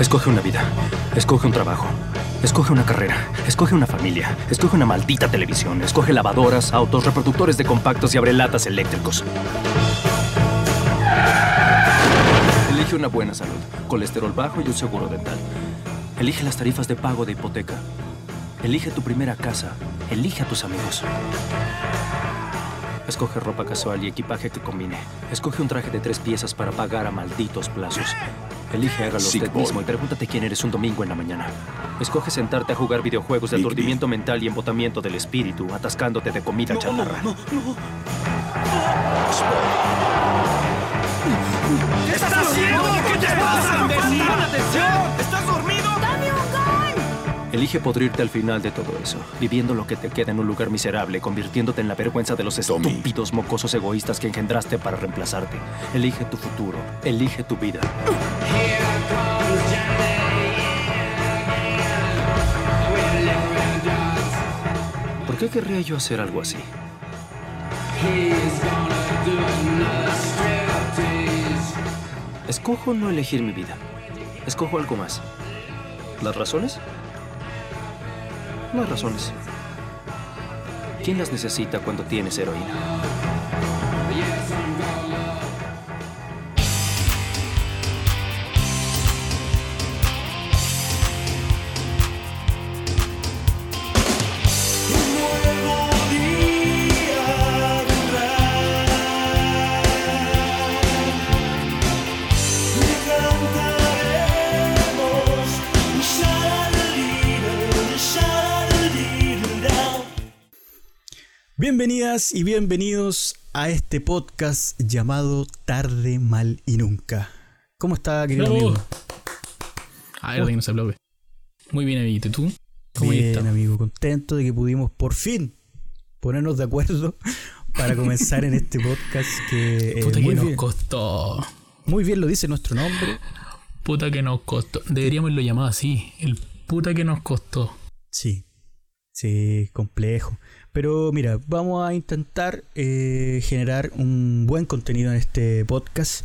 Escoge una vida. Escoge un trabajo. Escoge una carrera. Escoge una familia. Escoge una maldita televisión. Escoge lavadoras, autos, reproductores de compactos y abrelatas eléctricos. Elige una buena salud, colesterol bajo y un seguro dental. Elige las tarifas de pago de hipoteca. Elige tu primera casa. Elige a tus amigos. Escoge ropa casual y equipaje que combine. Escoge un traje de tres piezas para pagar a malditos plazos. Elige hágalo Sick usted boy. mismo y pregúntate quién eres un domingo en la mañana. Escoge sentarte a jugar videojuegos de Big aturdimiento mental y embotamiento del espíritu, atascándote de comida chatarra. ¿Qué estás haciendo? ¿Qué te pasa? Elige podrirte al final de todo eso, viviendo lo que te queda en un lugar miserable, convirtiéndote en la vergüenza de los estúpidos mocosos egoístas que engendraste para reemplazarte. Elige tu futuro, elige tu vida. ¿Por qué querría yo hacer algo así? Escojo no elegir mi vida. Escojo algo más. ¿Las razones? Las razones. ¿Quién las necesita cuando tienes heroína? Bienvenidas y bienvenidos a este podcast llamado Tarde, Mal y Nunca. ¿Cómo está, querido Bravo. amigo? Ah, verdad que no se aplaude. Muy bien, amiguito. ¿Y tú? ¿Cómo Bien, amigo, contento de que pudimos por fin ponernos de acuerdo para comenzar en este podcast que eh, Puta que nos bien, costó. muy bien lo dice nuestro nombre. Puta que nos costó. Deberíamos lo llamado así. El puta que nos costó. Sí, sí, complejo. Pero mira, vamos a intentar eh, generar un buen contenido en este podcast.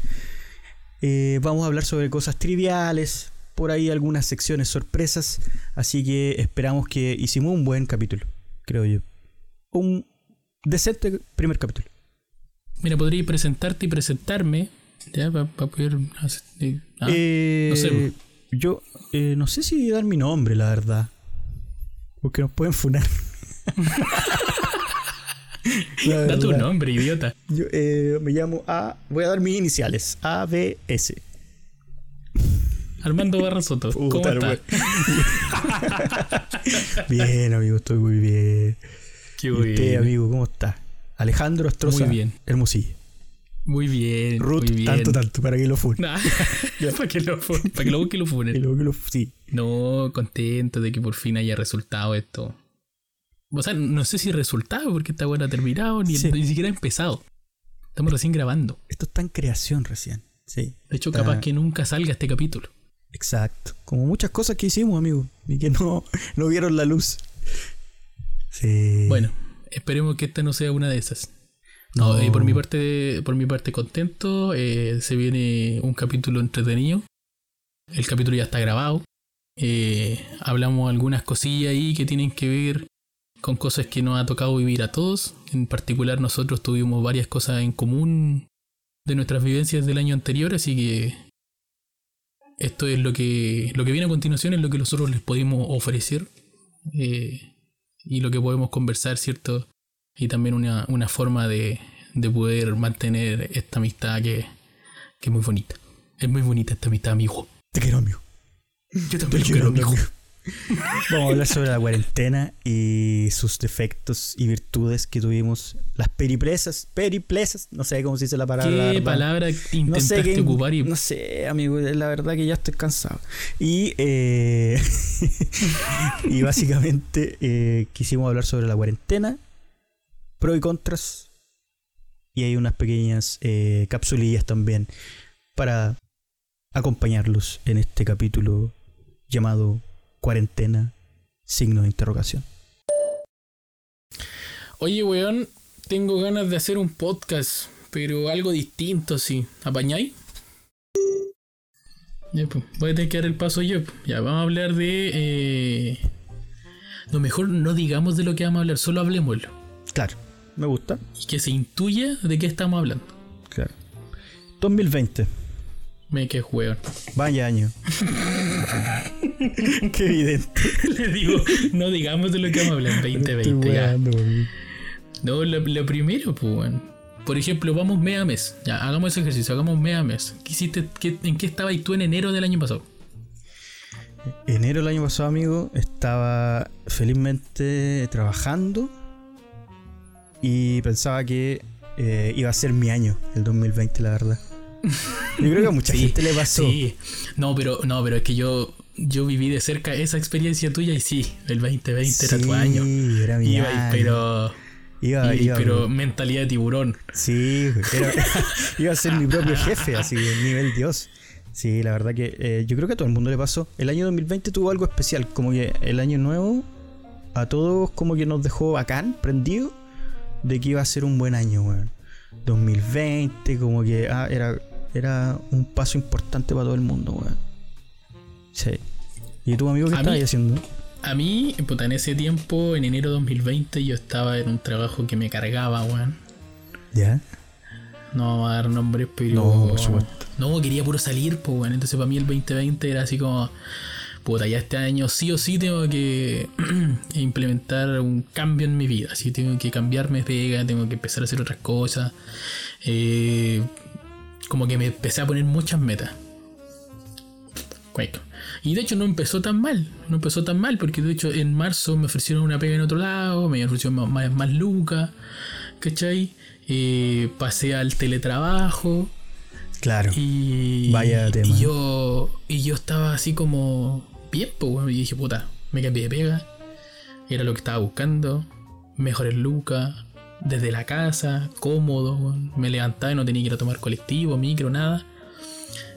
Eh, vamos a hablar sobre cosas triviales, por ahí algunas secciones sorpresas. Así que esperamos que hicimos un buen capítulo, creo yo. Un decente primer capítulo. Mira, podría presentarte y presentarme. Ya, para poder. eh, ah, Eh, no sé, po. Yo eh, no sé si dar mi nombre, la verdad. Porque nos pueden funar. Da tu nombre, idiota. Yo eh, me llamo A. Voy a dar mis iniciales. A, B, S. Armando Barrasoto. ¿Cómo Puta, estás? Bien, amigo, estoy muy bien. Qué ¿Y usted, bien. amigo, cómo está? Alejandro Astroza. Muy bien. Hermosilla. Muy bien. Ruth, muy bien. tanto, tanto, para que lo funen. Nah, para que lo fu- para que lo busque y lo funen. sí. No, contento de que por fin haya resultado esto. O sea, no sé si resultado, porque esta buena ha terminado, ni, Sí. ni siquiera ha empezado. Estamos recién grabando. Esto está en creación recién. Sí. De hecho, Está- capaz que nunca salga este capítulo. Exacto. Como muchas cosas que hicimos, amigo. Y que no, no vieron la luz. Sí. Bueno, esperemos que esta no sea una de esas. No, No. y por mi parte, por mi parte contento. eh, se viene un capítulo entretenido. El capítulo ya está grabado. Eh, hablamos algunas cosillas ahí que tienen que ver con cosas que nos ha tocado vivir a todos. En particular, nosotros tuvimos varias cosas en común de nuestras vivencias del año anterior, así que esto es lo que lo que viene a continuación es lo que nosotros les podemos ofrecer eh, y lo que podemos conversar, ¿cierto? Y también una, una forma de, de poder mantener esta amistad que, que es muy bonita. Es muy bonita esta amistad, amigo. Te quiero, amigo. Yo Te también lo quiero, quiero, amigo. amigo. Vamos a hablar sobre la cuarentena y sus defectos y virtudes que tuvimos. Las peripresas, periplesas, no sé cómo se dice la palabra. la ¿Qué palabra No intentaste sé qué. ocupar y No sé, amigo, la verdad que ya estoy cansado. Y, eh, y básicamente eh, quisimos hablar sobre la cuarentena, pros y contras. Y hay unas pequeñas eh, capsulillas también para acompañarlos en este capítulo llamado Cuarentena, signo de interrogación. Oye, weón, tengo ganas de hacer un podcast, pero algo distinto, sí. ¿Apañáis? Ya, pues, voy a tener que dar el paso yo. Ya, vamos a hablar de. Eh... Lo mejor no digamos de lo que vamos a hablar, solo hablemoslo. Claro, me gusta. Y que se intuya de qué estamos hablando. Claro. 2020. Me que hueón. Vaya año. Qué evidente. Le digo, no digamos de lo que vamos a hablar en 2020. ya. Estoy weando, weón. No, lo, lo primero, pues. Por ejemplo, vamos mes a mes. Ya, hagamos ese ejercicio, hagamos mes a mes. ¿Qué hiciste, qué- ¿En qué estabas tú en enero del año pasado? Enero del año pasado, amigo, estaba felizmente trabajando y pensaba que eh, iba a ser mi año, el 2020, la verdad. Yo creo que a mucha Sí, gente le pasó. Sí. No, pero, no, pero es que yo, yo viví de cerca esa experiencia tuya y sí, el 2020 era tu Sí, año. era mi Iba, año. pero, Iba, iba- iba, pero mentalidad de tiburón. Sí, iba a ser mi propio jefe, así, nivel Dios. Sí, la verdad que eh, yo creo que a todo el mundo le pasó. El año 2020 tuvo algo especial, como que el año nuevo a todos como que nos dejó bacán, prendido, de que iba a ser un buen año, weón. 2020, como que ah, era, era un paso importante para todo el mundo, weón. Sí. ¿Y tu amigo qué estabas haciendo? A mí, puta, en ese tiempo, en enero 2020, yo estaba en un trabajo que me cargaba, weón. ¿Ya? No vamos a dar nombres, pero. No, por supuesto. No, quería puro salir, pues, weón. Entonces, para mí, el 2020 era así como. Puta, ya este año sí o sí tengo que implementar un cambio en mi vida. Así tengo que cambiarme de pega, tengo que empezar a hacer otras cosas. Eh, como que me empecé a poner muchas metas. Cueco. Y de hecho no empezó tan mal, no empezó tan mal, porque de hecho en marzo me ofrecieron una pega en otro lado, me ofrecieron más, más, más lucas, ¿cachai? Eh, pasé al teletrabajo Claro. y, Vaya tema. y yo y yo estaba así como bien, pues, y dije, puta, me cambié de pega, era lo que estaba buscando, mejores lucas, desde la casa, cómodo, me levantaba y no tenía que ir a tomar colectivo, micro, nada.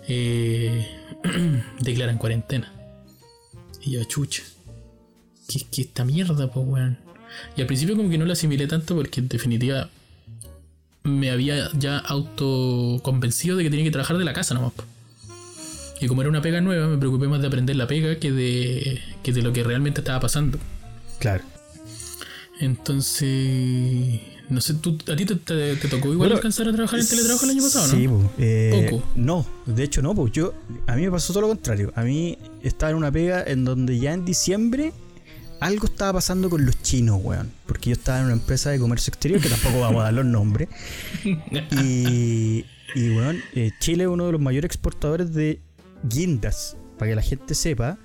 Eh, declaran cuarentena. Y yo, chucha. ¿Qué, qué esta mierda, pues, weón? Y al principio como que no lo asimilé tanto porque en definitiva me había ya autoconvencido de que tenía que trabajar de la casa nomás. Y como era una pega nueva, me preocupé más de aprender la pega que de, que de lo que realmente estaba pasando. Claro. Entonces, no sé, ¿tú, ¿a ti te, te- te tocó igual Bueno, alcanzar a trabajar en teletrabajo el año pasado, no? Sí, po, eh, Poco. No, de hecho no, pues yo, a mí me pasó todo lo contrario. A mí estaba en una pega en donde ya en diciembre algo estaba pasando con los chinos, weón. Porque yo estaba en una empresa de comercio exterior, que tampoco vamos a dar los nombres. Y, y weón, eh, Chile es uno de los mayores exportadores de guindas. Para que la gente sepa,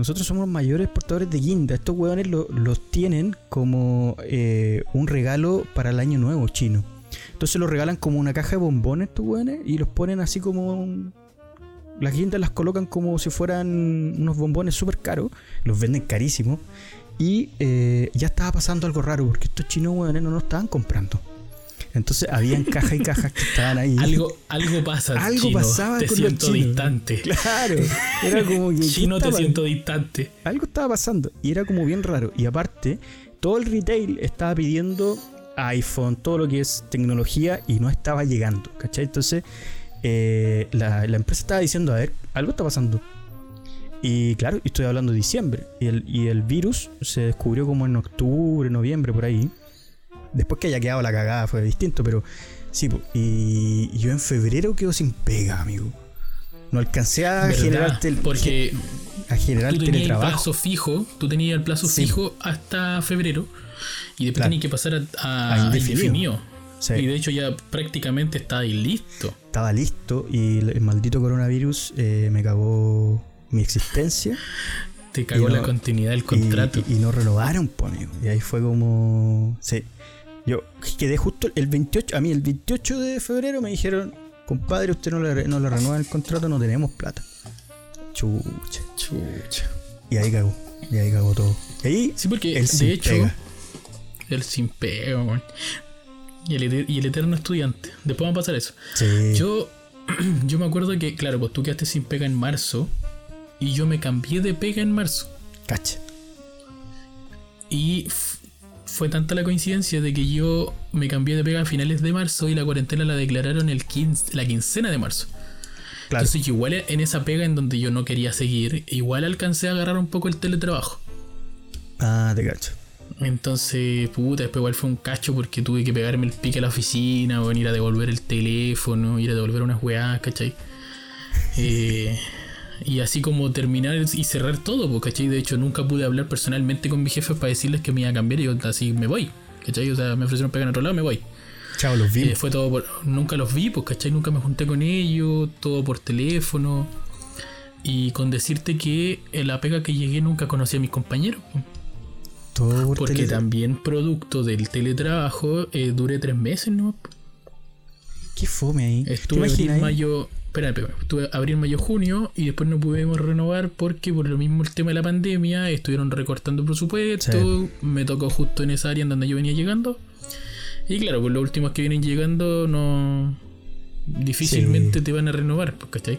nosotros somos los mayores exportadores de guindas. Estos weones lo- los tienen como eh, un regalo para el año nuevo chino. Entonces los regalan como una caja de bombones estos weones y los ponen así como... Las guindas las colocan como si fueran unos bombones súper caros. Los venden carísimos. Y eh, ya estaba pasando algo raro porque estos chinos weones no nos estaban comprando. Entonces habían cajas y cajas que estaban ahí. Algo, algo pasa, Algo chino. pasaba Te con los siento distante. Claro. Era como que. ¿qué Chino, te siento distante. algo estaba pasando y era como bien raro. Y aparte, todo el retail estaba pidiendo iPhone, todo lo que es tecnología y no estaba llegando, ¿cachai? Entonces, eh, la, la empresa estaba diciendo, a ver, algo está pasando. Y claro, estoy hablando de diciembre. Y el, y el virus se descubrió como en octubre, noviembre, por ahí. Después que haya quedado la cagada fue distinto, pero sí, po. y yo en febrero quedo sin pega, amigo. No alcancé a ¿Verdad? generar tel- Porque a generar tú tenías el teletrabajo. plazo fijo, tú tenías el plazo Sí. fijo hasta febrero y después Claro. tenías que pasar a, a- A indefinido. Sí. Y de hecho ya prácticamente está ahí listo. estaba listo y el el maldito coronavirus eh, me cagó mi existencia Te cagó no- la continuidad del y- contrato. y, y no renovaron, pues, amigo. Y ahí fue como. Sí. Yo quedé justo el 28. A mí, el 28 de febrero me dijeron: Compadre, usted no le, no le renueva el contrato, no tenemos plata. Chucha. Chucha. Y ahí cagó. Y ahí cagó todo. Y ahí. Sí, porque el de hecho, pega. el sin pega, weón. y, el, y el eterno estudiante. Después va a pasar eso. Sí. Yo, yo me acuerdo que, claro, pues tú quedaste sin pega en marzo y yo me cambié de pega en marzo. Cacha. Y fue tanta la coincidencia de que yo me cambié de pega a finales de marzo y la cuarentena la declararon el 15 la quincena de marzo. Claro. Entonces, igual en esa pega en donde yo no quería seguir, igual alcancé a agarrar un poco el teletrabajo. Ah, te cacho. Entonces, puta, después igual fue un cacho porque tuve que pegarme el pique a la oficina, o ir a devolver el teléfono, ir a devolver unas weas, ¿cachai? Eh, y así como terminar y cerrar todo, pues, ¿cachai? De hecho, nunca pude hablar personalmente con mis jefes para decirles que me iba a cambiar y yo así me voy, ¿cachai? O sea, me ofrecieron pegar en otro lado, me voy. Chao, los vi. Eh, fue todo por. Nunca los vi, pues, ¿cachai? Nunca me junté con ellos, todo por teléfono. Y con decirte que en la pega que llegué nunca conocí a mis compañeros. pues. Todo por Porque también producto del teletrabajo eh, duré tres meses, ¿no? Qué fome ahí. ¿Te Estuve ahí? mayo. Espera, estuve abril, mayo, junio y después no pudimos renovar porque por lo mismo el tema de la pandemia estuvieron recortando presupuesto. Sí. Me tocó justo en esa área en donde yo venía llegando. Y claro, pues los últimos que vienen llegando no. difícilmente Sí. te van a renovar, pues, ¿cachai?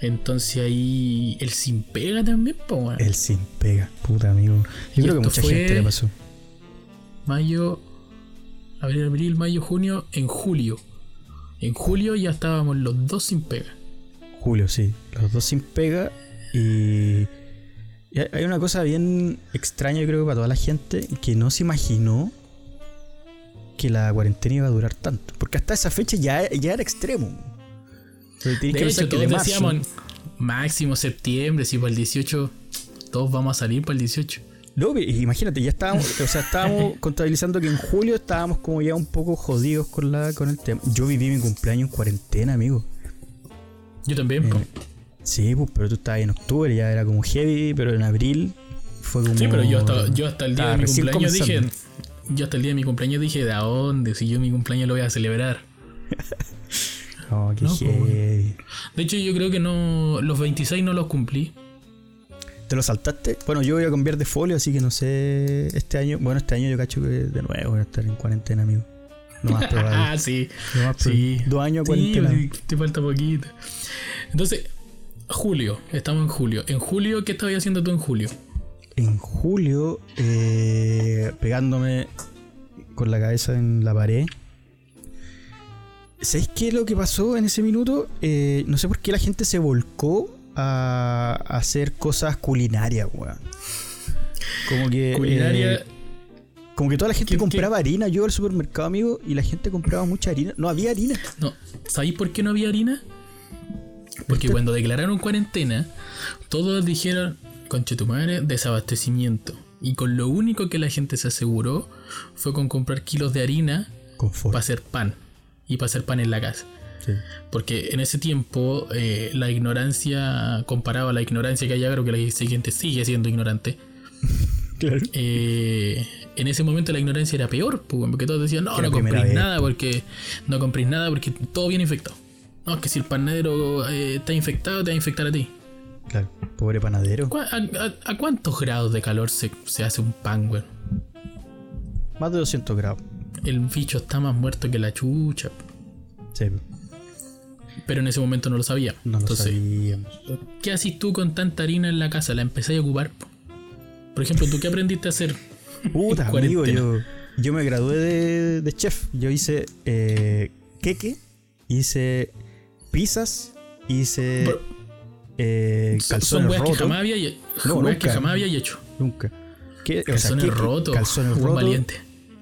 Entonces ahí el sin pega también, pues, bueno. El sin pega, puta amigo. Yo Y creo que mucha gente le pasó. mayo, abril, abril, mayo, junio, en julio. En julio ya estábamos los dos sin pega. Julio, sí. Los dos sin pega. Y, y hay- una cosa bien extraña, yo creo, para toda la gente, que no se imaginó que la cuarentena iba a durar tanto. Porque hasta esa fecha ya, ya era extremo. De que hecho, que todos de decíamos máximo septiembre, si para el 18 todos vamos a salir para el 18. No, imagínate, ya estábamos, o sea, estábamos contabilizando que en julio estábamos como ya un poco jodidos con la con el tema. Yo viví mi cumpleaños en cuarentena, amigo. Yo también. Eh. Sí, pues, pero tú estabas en octubre, ya era como heavy, pero en abril fue como. sí, pero yo hasta, yo hasta el día de mi cumpleaños dije. Yo hasta el día de mi cumpleaños dije, ¿de dónde? Si yo mi cumpleaños lo voy a celebrar. Oh, qué No, heavy. De hecho, yo creo que no. Los 26 no los cumplí. ¿Te lo saltaste? Bueno, yo voy a cambiar de folio, así que no sé. Este año, bueno, este año yo cacho que de nuevo voy a estar en cuarentena, amigo. No más probable. Ah, sí. Lo más Sí. Dos años Sí, cuarentena. te falta poquito. Entonces, julio, estamos en julio. En julio, ¿qué estabas haciendo tú en julio? En julio, eh, pegándome con la cabeza en la pared. ¿Sabéis qué es lo que pasó en ese minuto? Eh, no sé por qué la gente se volcó a, a hacer cosas culinarias, weón. Como que. Culinaria. eh, como que toda la gente ¿Qué- compraba harina. Yo iba al supermercado, amigo, y la gente compraba mucha harina. No había harina. No, ¿sabéis por qué no había harina? Porque cuando declararon cuarentena, todos dijeron, conche tu madre, desabastecimiento. Y con lo único que la gente se aseguró fue con comprar kilos de harina para hacer pan. Y para hacer pan en la casa. Sí. Porque en ese tiempo eh, la ignorancia, comparaba la ignorancia que hay ahora, que la siguiente sigue siendo ignorante, Claro. eh, en ese momento la ignorancia era peor, porque todos decían, no, Era no compréis nada porque no compréis nada porque todo viene infectado. No, es que si el panadero eh, está infectado, te va a infectar a ti. Claro. Pobre panadero. ¿Cu- ¿A, a- a cuántos grados de calor se, se hace un pan, güey? Más de 200 grados. El bicho está más muerto que la chucha. Sí. Pero en ese momento no lo sabía. No lo Entonces, sabíamos. ¿qué haces tú con tanta harina en la casa? ¿La empezáis a ocupar? po? Por ejemplo, ¿tú qué aprendiste a hacer? Puta, amigo, yo, yo me gradué de, de chef. Yo hice eh, queque, hice pizzas, hice eh, Son calzones weas que jamás había, No, weas que jamás había hecho. Nunca. ¿Qué? O sea, Calzones rotos. Calzones rotos. valiente.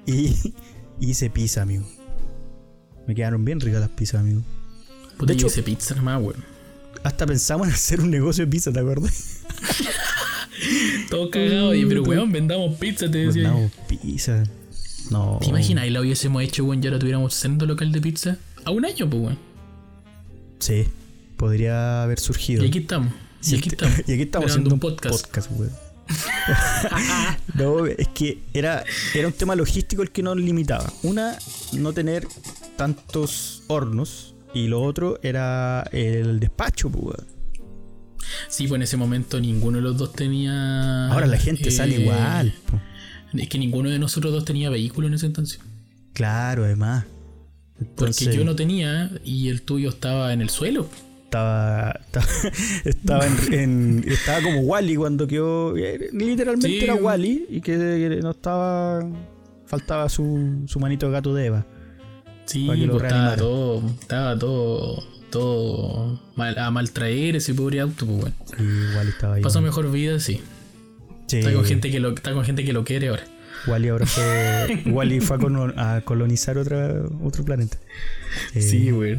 Y hice pizza, amigo. Me quedaron bien ricas las pizzas, amigo. Puta, De hecho- hice pizza nomás, weón. Hasta pensamos en hacer un negocio de pizza, ¿te acuerdas? Todo cagado. Y, pero weón, vendamos pizza, te decía. Vendamos pizza. No. ¿Te imaginas? Y la hubiésemos hecho, weón, y ahora tuviéramos sendo local de pizza. A un año, pues, weón. Sí, podría haber surgido. Y aquí estamos. Y aquí estamos. y aquí estamos haciendo un podcast. weón. no, es que era, era un tema logístico el que nos limitaba. Una, no tener tantos hornos. Y lo otro era el despacho, pues. Sí, pues en ese momento ninguno de los dos tenía. Ahora la gente eh, sale igual. po. Es que ninguno de nosotros dos tenía vehículo en ese entonces. Claro, además. Porque yo no tenía y el tuyo estaba en el suelo. estaba, estaba, estaba, en, en- estaba como Wally cuando quedó. eh, Literalmente Sí. era Wally y que, que no estaba. Faltaba su, su manito de gato de Eva. Sí, pues estaba todo, estaba todo, intentó mal- a maltraer ese pobre auto, pues bueno. Sí, igual estaba ahí. Pasó mejor vida, sí. Sí, Está con gente que lo, está con gente que lo quiere ahora. Wally ahora fue. Wally fue a, colonizar otra, otro planeta. Eh, Sí, güey.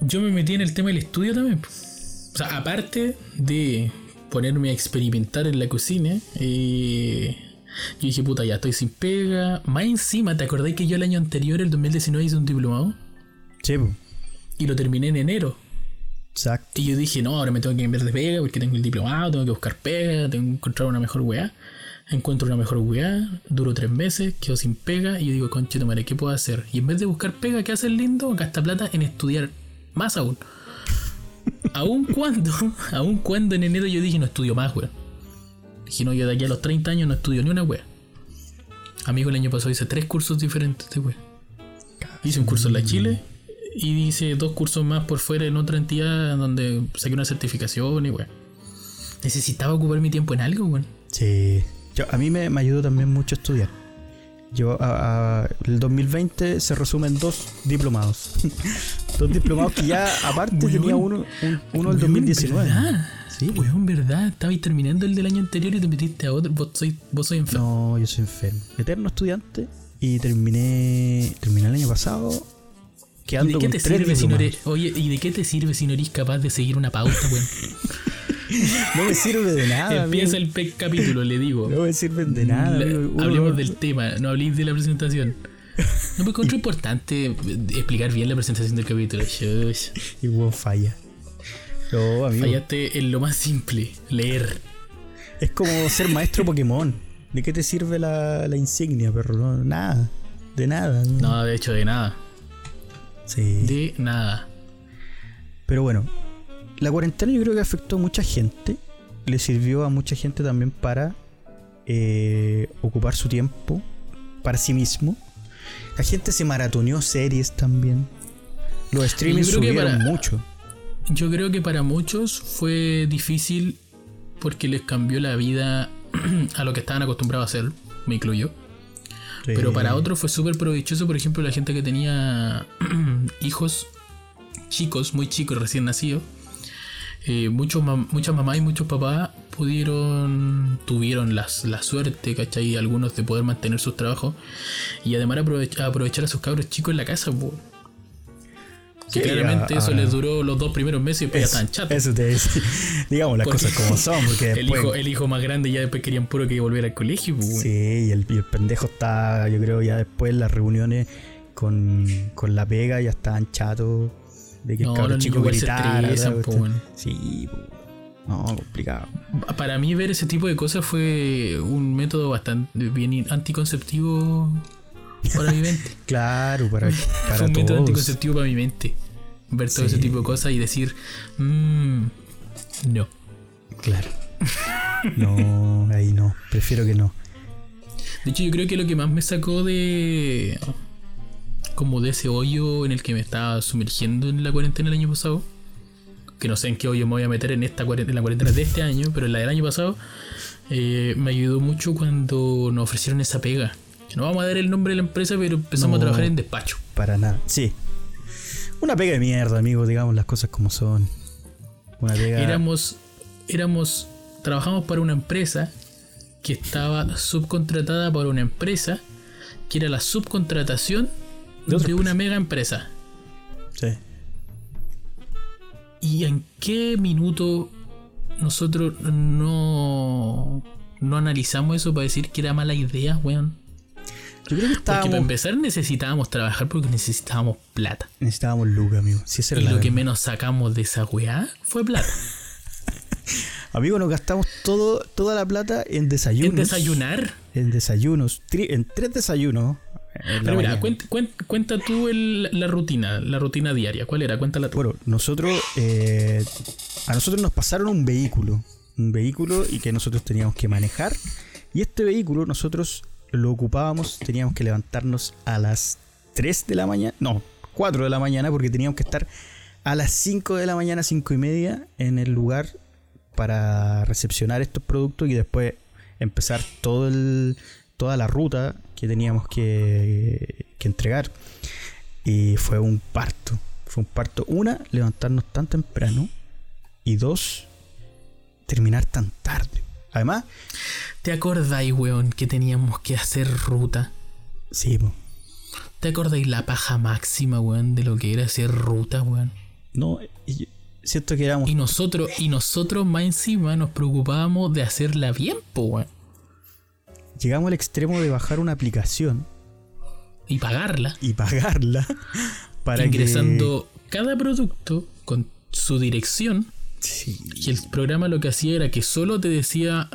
Yo me metí en el tema del estudio también. po. O sea, aparte de ponerme a experimentar en la cocina, eh, yo dije, puta, ya estoy sin pega. Más encima, ¿te acordás que yo el año anterior, el 2019, hice un diplomado? Sí. Y lo terminé en enero. exacto. Y yo dije, no, ahora me tengo que cambiar de pega porque tengo el diplomado, tengo que buscar pega, tengo que encontrar una mejor weá. Encuentro una mejor weá, duro tres meses, quedo sin pega y yo digo, conchito madre, ¿qué puedo hacer? Y en vez de buscar pega, ¿qué hace el lindo? Gasta plata en estudiar más aún. aún cuando, aún cuando en enero yo dije, no estudio más, weá. Dije, no, yo de aquí a los 30 años no estudio ni una weá. Amigo, el año pasado hice tres cursos diferentes de weá. Hice un curso en la Chile y hice dos cursos más por fuera en otra entidad donde saqué una certificación y weá. Necesitaba ocupar mi tiempo en algo, weón. Sí. Yo, a mí me, me ayudó también mucho estudiar. Yo, a- a- el 2020 se resume en dos diplomados. dos diplomados que ya, aparte, Weón. tenía uno, un- uno el Weón, 2019. ¿verdad? Sí, Weón, verdad. Estabais terminando el del año anterior y te metiste a otro. Vos sois, vos sois enfermo. No, yo soy enfermo. Eterno estudiante y terminé terminé el año pasado ¿Y quedando de qué con te sirve si no eres, oye, ¿y de qué te sirve si no eres capaz de seguir una pauta, weón? No me sirve de nada. Empieza amigo. el capítulo, le digo. No me sirven de nada. La- amigo. Uno hablemos del tema, no habléis de la presentación. No me encuentro importante eh, explicar bien la presentación del capítulo. Y hubo falla. No, amigo. Fallaste en lo más simple, leer. Es como ser maestro Pokémon. ¿De qué te sirve la, la insignia, perro? No, nada. De nada. No, de hecho, de nada. Sí. De nada. Pero bueno, la cuarentena yo creo que afectó a mucha gente. Le sirvió a mucha gente también para eh, ocupar su tiempo para sí mismo. La gente se maratoneó series también. Los streamings subieron para- mucho. Yo creo que para muchos fue difícil porque les cambió la vida a lo que estaban acostumbrados a hacer, me incluyo. Pero para otros fue súper provechoso, por ejemplo, la gente que tenía hijos chicos, muy chicos, recién nacidos. Eh, muchos mam- muchas mamás y muchos papás pudieron, tuvieron las, la suerte, ¿cachai? Algunos de poder mantener sus trabajos y además aprovech- aprovechar a sus cabros chicos en la casa. Que Sí, claramente a- eso les duró los dos primeros meses y después ya estaban chatos. eso te decía. Digamos las Porque- cosas como son, porque el, después. hijo, el hijo más grande ya después querían puro que volviera al colegio, weón. Sí, y el, y el pendejo está, yo creo, ya después las reuniones con, con la pega ya estaban chatos de que No, el cabro los chico gritara. estresan, po. Sí, no, complicado. Para mí ver ese tipo de cosas fue un método bastante bien anticonceptivo para mi mente. Claro, para, para fue un método anticonceptivo para mi mente. Ver todo Sí. ese tipo de cosas y decir, "Mm, no. Claro. No, ahí no, prefiero que no. De hecho, yo creo que lo que más me sacó de. Como de ese hoyo en el que me estaba sumergiendo en la cuarentena el año pasado. Que no sé en qué hoyo me voy a meter en esta cuarentena, en la cuarentena de este año, pero en la del año pasado. eh, me ayudó mucho cuando nos ofrecieron esa pega. Que no vamos a dar el nombre de la empresa, pero empezamos No. a trabajar en despacho. Para nada. Sí. Una pega de mierda, amigos, digamos las cosas como son. Una pega. Éramos, éramos, trabajamos para una empresa que estaba subcontratada por una empresa que era la subcontratación De una mega empresa. Sí. ¿Y en qué minuto nosotros no, no analizamos eso para decir que era mala idea, weón? Yo creo que Porque para estábamos. empezar necesitábamos trabajar porque necesitábamos plata. Necesitábamos lucas, amigo. Sí, Y lo que menos sacamos de esa weá fue plata. Amigo, nos gastamos todo, toda la plata en desayunos. En desayunar. En desayunos. en tres desayunos. Pero mira, cuenta, cuenta, cuenta tú el- la rutina, la rutina diaria. ¿Cuál era? Cuéntala tú. Bueno, nosotros. eh, a nosotros nos pasaron un vehículo. Un vehículo y que nosotros teníamos que manejar. Y este vehículo nosotros lo ocupábamos. Teníamos que levantarnos a las 3 de la mañana. No, 4 de la mañana porque teníamos que estar a las 5 de la mañana, 5 y media en el lugar para recepcionar estos productos y después empezar todo el, toda la ruta que teníamos que, que entregar. Y fue un parto. Fue un parto. Una, levantarnos tan temprano. Y dos, terminar tan tarde. Además, ¿Te acordáis, weón, que teníamos que hacer ruta? sí, po. ¿Te acordáis la paja máxima, weón, de lo que era hacer ruta, weón? no, siento que éramos Y nosotros, y nosotros más encima nos preocupábamos de hacerla bien, po, weón. Llegamos al extremo de bajar una aplicación Y pagarla. y pagarla para ingresando cada producto con su dirección. Sí, Y el programa lo que hacía era que solo te decía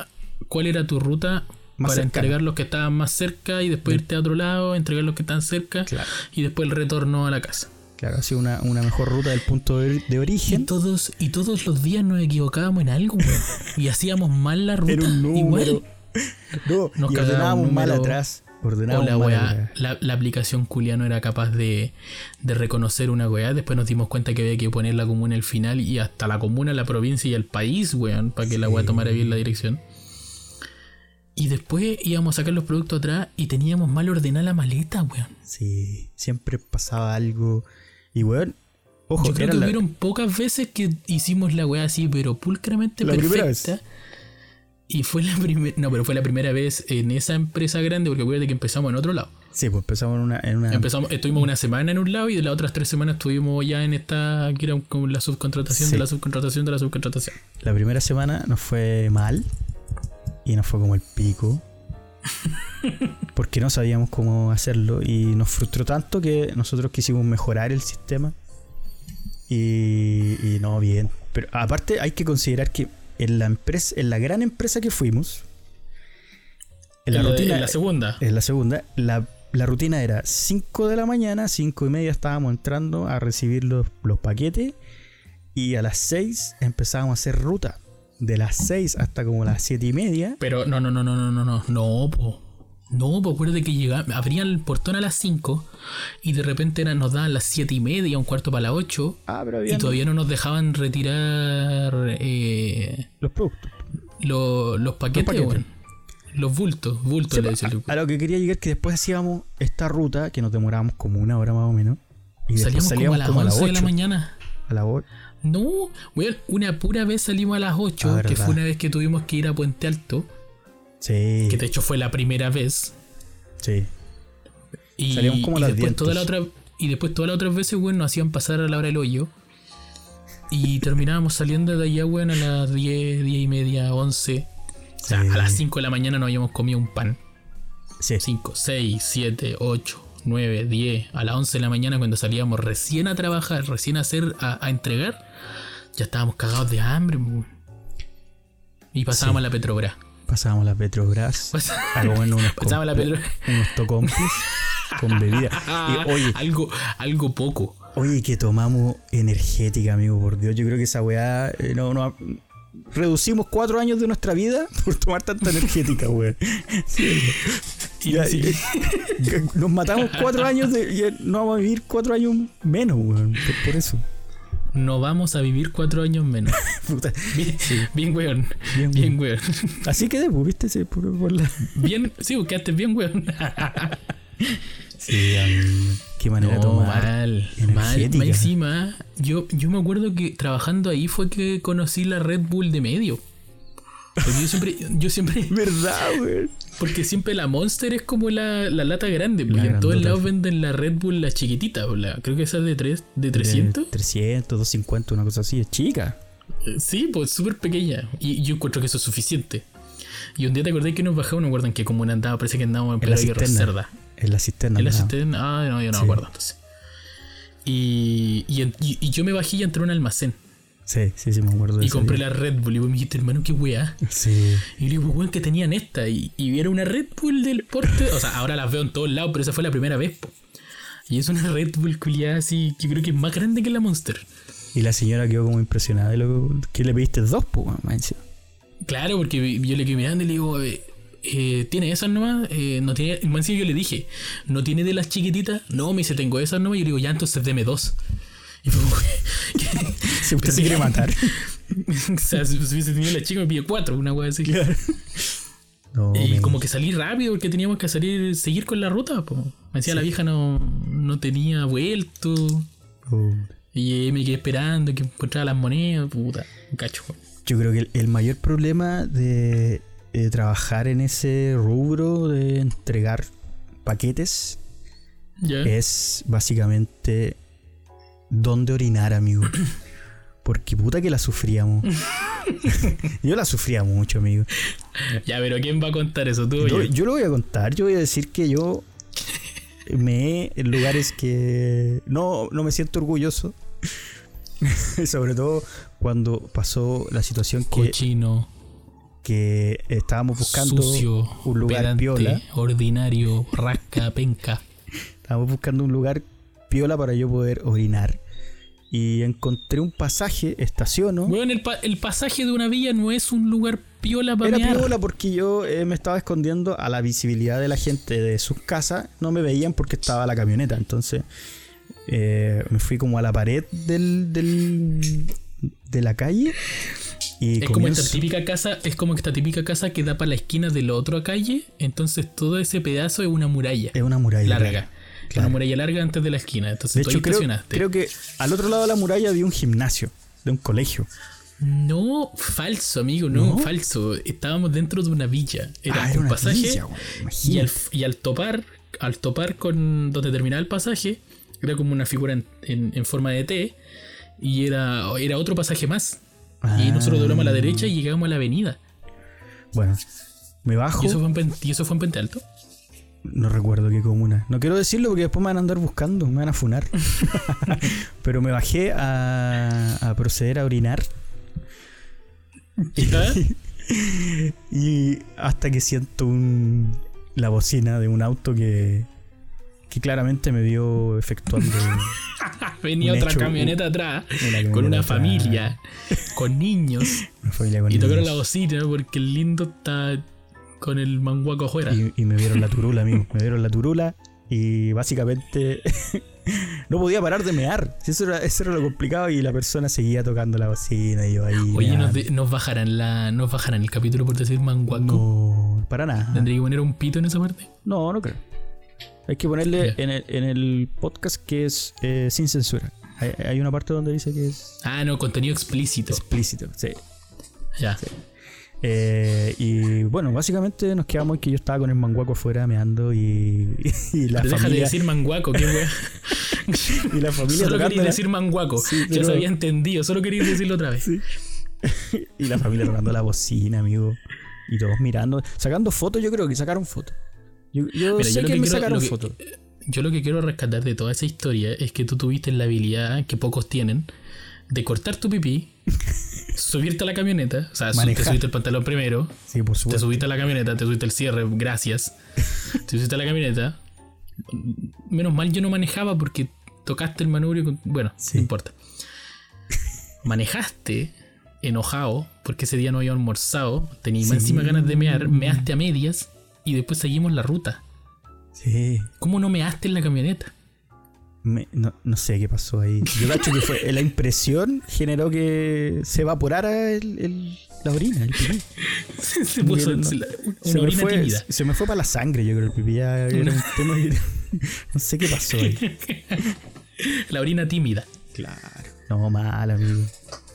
cuál era tu ruta Más para entregar los que estaban más cerca y después irte a otro lado, entregar los que están cerca Claro. y después el retorno a la casa. claro, sido una, una mejor ruta del punto de, de Y origen. todos, y todos los días nos equivocábamos en algo. Y hacíamos mal la ruta. Era un número. Igual. No, Nos y ordenábamos mal atrás. O Ordenábamos la mal weá, atrás. la, la aplicación culia no era capaz de, de reconocer una weá. Después nos dimos cuenta que había que poner la comuna al final y hasta la comuna, la provincia y el país, weón, para que la weá tomara bien la dirección. Y después íbamos a sacar los productos atrás y teníamos mal ordenada la maleta, weón. Sí, siempre pasaba algo. Y weón, ojo, Yo creo que la- hubieron pocas veces que hicimos la weá así, pero pulcramente La primera perfecta. Y fue la primera. No, pero fue la primera vez en esa empresa grande, porque acuérdate que empezamos en otro lado. Sí, pues empezamos en una. En una Empezamos, estuvimos una semana en un lado y de las otras tres semanas estuvimos ya en esta, que era como la subcontratación Sí. de la subcontratación de la subcontratación. La primera semana nos fue mal. Y nos fue como el pico. Porque no sabíamos cómo hacerlo. Y nos frustró tanto que nosotros quisimos mejorar el sistema. Y, y no, bien. Pero aparte hay que considerar que en la empresa, en la gran empresa que fuimos, en la En rutina, en la segunda. en la segunda, la, la rutina era 5 de la mañana, 5 y media estábamos entrando a recibir los, los paquetes y a las 6 empezábamos a hacer ruta. De las 6 hasta como las 7 y media. Pero no, no, no, no, no, no, no, no, po. No, pues acuérdate que llegaba, abrían el portón a las 5 y de repente nos daban las 7 y media, un cuarto para las 8 Ah, pero y todavía no nos dejaban retirar eh, los productos. lo- los paquetes. Los bultos, bultos Sí, le dice el a, a lo que quería llegar que después hacíamos esta ruta que nos demorábamos como una hora más o menos. Y Salíamos, como a las 11 de la 8, mañana. a las 8. No, weón, una pura vez salimos a las 8, Ah, que verdad. fue una vez que tuvimos que ir a Puente Alto, Sí, que de hecho fue la primera vez. sí. Y, Salíamos como y las después toda la otra Y después todas las otras veces, weón, nos hacían pasar a la hora del hoyo. Y terminábamos saliendo de allá, weón, a las 10, 10 y media, 11. O sea, Sí. a las 5 de la mañana nos habíamos comido un pan. Sí. 5, 6, 7, 8, 9, 10. A las 11 de la mañana cuando salíamos recién a trabajar, recién a hacer, a, a entregar, ya estábamos cagados de hambre. weón. Y pasábamos a la Petrobras. Pasábamos la Petrobras a comernos unos, Pasábamos la unos tocompis con bebida. Y, oye, algo, algo poco. oye, que tomamos energética, amigo, por Dios. Yo creo que esa weá eh, no, no reducimos cuatro años de nuestra vida por tomar tanta energética, weón. Sí. Eh, Nos matamos cuatro años de, y no vamos a vivir cuatro años menos, weón. Por, por eso. No vamos a vivir cuatro años menos. Puta. Bien, bien weón. Bien, Bien, weón. Así quedé, viste, Sí, por, por la. Bien, sí, quedaste bien, weón. Sí. Qué manera No, tomar. mal, mal. energética. Encima, yo, yo me acuerdo que trabajando ahí fue que conocí la Red Bull de medio. Porque yo siempre, yo siempre, ¿Verdad, weón? porque siempre la Monster es como la, la lata grande, La y en todos lados venden la Red Bull, la chiquitita, pues, la- creo que esa es de, tres, de 300. De 300, 250, una cosa así. Es chica. Eh, Sí, pues súper pequeña. Y yo encuentro que eso es suficiente. Y un día te acordé que nos bajamos, no acuerdan que como andaba, parece que andábamos en Pedro cisterna. Cerda. En la cisterna. ¿En la ¿no? cisterna? Ah, no, yo no Sí. me acuerdo entonces. Y, y- y yo me bajé y entré a un almacén. Sí, sí, sí, me acuerdo Y compré día. la Red Bull. Y vos me dijiste, hermano, qué weá. Sí. Y le digo, weón, que tenían esta. Y, y era una Red Bull del porte. O sea, ahora las veo en todos lados, pero esa fue la primera vez. po. Y es una Red Bull culiada así, que creo que es más grande que la Monster. Y la señora quedó como impresionada de lo que le pediste dos, más encima. Claro, porque yo le quedé mirando y le digo, eh, eh, ¿tiene esas nomás? Eh, no tiene. y encima yo le dije, ¿no tiene de las chiquititas? No, me dice, tengo esas nomás. Y yo le digo, ya, entonces deme dos. Y fue como usted se quiere matar. o sea, si hubiese tenido la chica, me pide cuatro, una wea así. No, y como que salí rápido porque teníamos que salir, seguir con la ruta. Po. Me decía la vieja no, no tenía vuelto. Oh. Y me quedé esperando que encontrara las monedas. Puta, un cacho. Yo creo que el, el mayor problema de, eh, trabajar en ese rubro de entregar paquetes ¿Ya? es básicamente dónde orinar, amigo. Porque puta que la sufríamos. yo la sufría mucho, amigo. Ya, pero ¿quién va a contar eso? ¿Tú o Yo, yo? lo voy a contar, yo voy a decir que yo me he en lugares que no, no me siento orgulloso. Sobre todo cuando pasó la situación que, Cochino, que estábamos buscando sucio, un lugar pedante, piola. ordinario, rasca, penca. Estábamos buscando un lugar piola para yo poder orinar. Y encontré un pasaje, estaciono. Bueno, el, pa- el pasaje de una villa no es un lugar piola para Era mear. piola porque yo eh, me estaba escondiendo a la visibilidad de la gente de sus casas. No me veían porque estaba la camioneta. Entonces eh, me fui como a la pared del, del- de la calle. Y Es como esta típica casa, es como esta típica casa que da para la esquina de la otra calle, entonces todo ese pedazo es una muralla es una muralla. larga. Claro. Una muralla larga antes de la esquina. Entonces De hecho, creo, creo que al otro lado de la muralla había un gimnasio de un colegio. No, falso, amigo, no, ¿No? falso. Estábamos dentro de una villa. Era Ah, un pasaje. villa, y, al, y al topar, al topar con donde terminaba el pasaje, era como una figura en, en- en forma de T. Y era, era otro pasaje más. Y Ah. nosotros doblamos a la derecha y llegamos a la avenida. Bueno, me bajo. Y eso fue en, y eso fue en Puente Alto. No recuerdo qué comuna. No quiero decirlo porque después me van a andar buscando, me van a funar. Pero me bajé a, a proceder a orinar ¿Ya? y hasta que siento un, la bocina de un auto que, que claramente me vio efectuando Venía otra hecho, camioneta atrás, una camioneta con una atrás. familia, con niños. una familia con Y tocaron la bocina porque el lindo está con el manguaco afuera. y, y me vieron la turula, amigo. Me vieron la turula y básicamente no podía parar de mear. Eso era, eso era lo complicado y la persona seguía tocando la bocina y yo ahí. Oye, nos, de- nos bajarán la, nos bajarán el capítulo por decir manguaco. No, para nada. ¿Tendría que poner un pito en esa parte? No, no creo. Hay que ponerle en el, en el podcast que es eh, sin censura. Hay, hay una parte donde dice que es Ah, no, contenido explícito. explícito. Sí. Ya. Eh, y bueno, básicamente nos quedamos que yo estaba con el manguaco afuera meando y, y la deja de familia. decir manguaco, qué wea. y la familia Solo quería decir manguaco. Sí, Ya se había entendido, solo quería decirlo otra vez. Sí. y la familia tocando la bocina, amigo. Y todos mirando, sacando fotos, yo creo que sacaron fotos. Yo, yo Mira, sé yo lo que, que me quiero- sacaron fotos. Yo lo que quiero rescatar de toda esa historia es que tú tuviste la habilidad que pocos tienen de cortar tu pipí, subirte a la camioneta, o sea, su- te Manejar. subiste el pantalón primero, Sí, por te subiste a la camioneta, te subiste el cierre, gracias. Te subiste a la camioneta. Menos mal yo no manejaba porque tocaste el manubrio. con- Bueno, Sí. no importa. Manejaste enojado porque ese día no había almorzado, tenía Sí. encima ganas de mear, measte a medias y después seguimos la ruta. Sí. ¿Cómo no measte en la camioneta? Me- no, no sé qué pasó ahí. Yo cacho que fue la impresión generó que se evaporara el, el- la orina, el pipí. Se puso no- se la- una se, me orina fue, tímida. se me fue para la sangre, yo creo, el pipí ya era un tema que- No sé qué pasó ahí. La orina tímida. Claro. No, mal, amigo.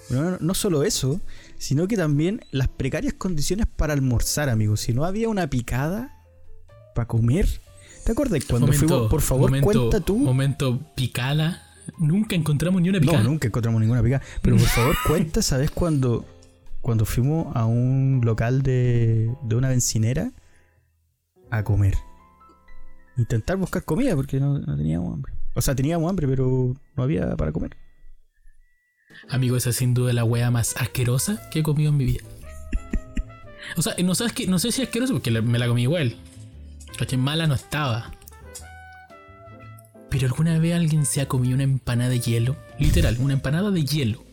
No, no solo eso, sino que también las precarias condiciones para almorzar, amigo. Si no había una picada para comer. ¿Te cuando Momento- fuimos? Por favor, momento- cuenta tú. Momento picada. Nunca encontramos ni una No, picada. nunca encontramos ninguna picada. Pero por favor, cuenta, ¿sabes cuando, cuando fuimos a un local de, de una bencinera a comer? Intentar buscar comida porque no, no teníamos hambre. O sea, teníamos hambre, pero no había para comer. Amigo, esa es sin duda la wea más asquerosa que he comido en mi vida. O sea, no, sabes que, no sé si asquerosa porque la- me la comí igual. ¿Cachai? Mala no estaba. Pero alguna vez alguien se ha comido una empanada de hielo. Literal, una empanada de hielo.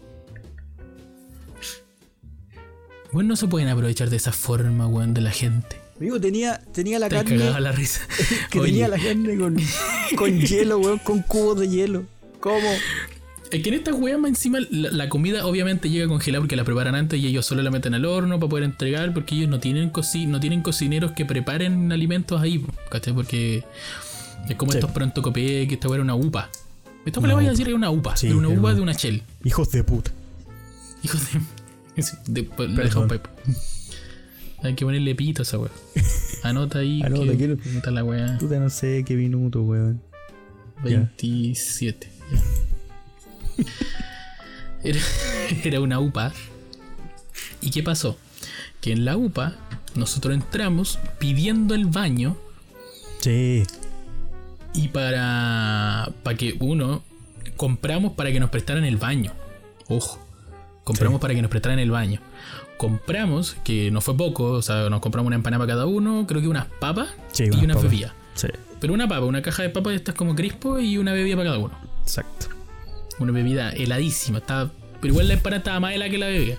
Bueno, no se pueden aprovechar de esa forma, weón, de la gente. Amigo, tenía, tenía la Te carne. cagaba la risa. Que Oye, tenía la carne con, con hielo, weón, con cubos de hielo. ¿Cómo? Es que en estas weas más encima la, la comida obviamente llega congelada porque la preparan antes y ellos solo la meten al horno para poder entregar porque ellos no tienen coci- no tienen cocineros que preparen alimentos ahí, ¿cachai? Porque es como Sí. estos pronto copé que esta wea era una upa. Esto me lo voy a decir que era una upa, Sí, una upa una- de una shell. Hijos de puta. Hijo de. sí, de- pues, Perdón. pipe. Hay que ponerle pito a esa wea. Anota ahí. Anota, que, quiero- puta la wea. Puta, no sé qué minuto, weón. 27. ya. Era, era una UPA. ¿Y qué pasó? Que en la UPA nosotros entramos pidiendo el baño Sí. y para, para que uno compramos para que nos prestaran el baño. Ojo, compramos Sí. para que nos prestaran el baño. Compramos, que no fue poco, o sea, nos compramos una empanada para cada uno, creo que unas papas Sí, y unas una bebida. Sí, Pero una papa, una caja de papas estas como crispo y una bebida para cada uno. exacto. Una bebida heladísima. Estaba, pero igual la empanada estaba más helada que la bebida.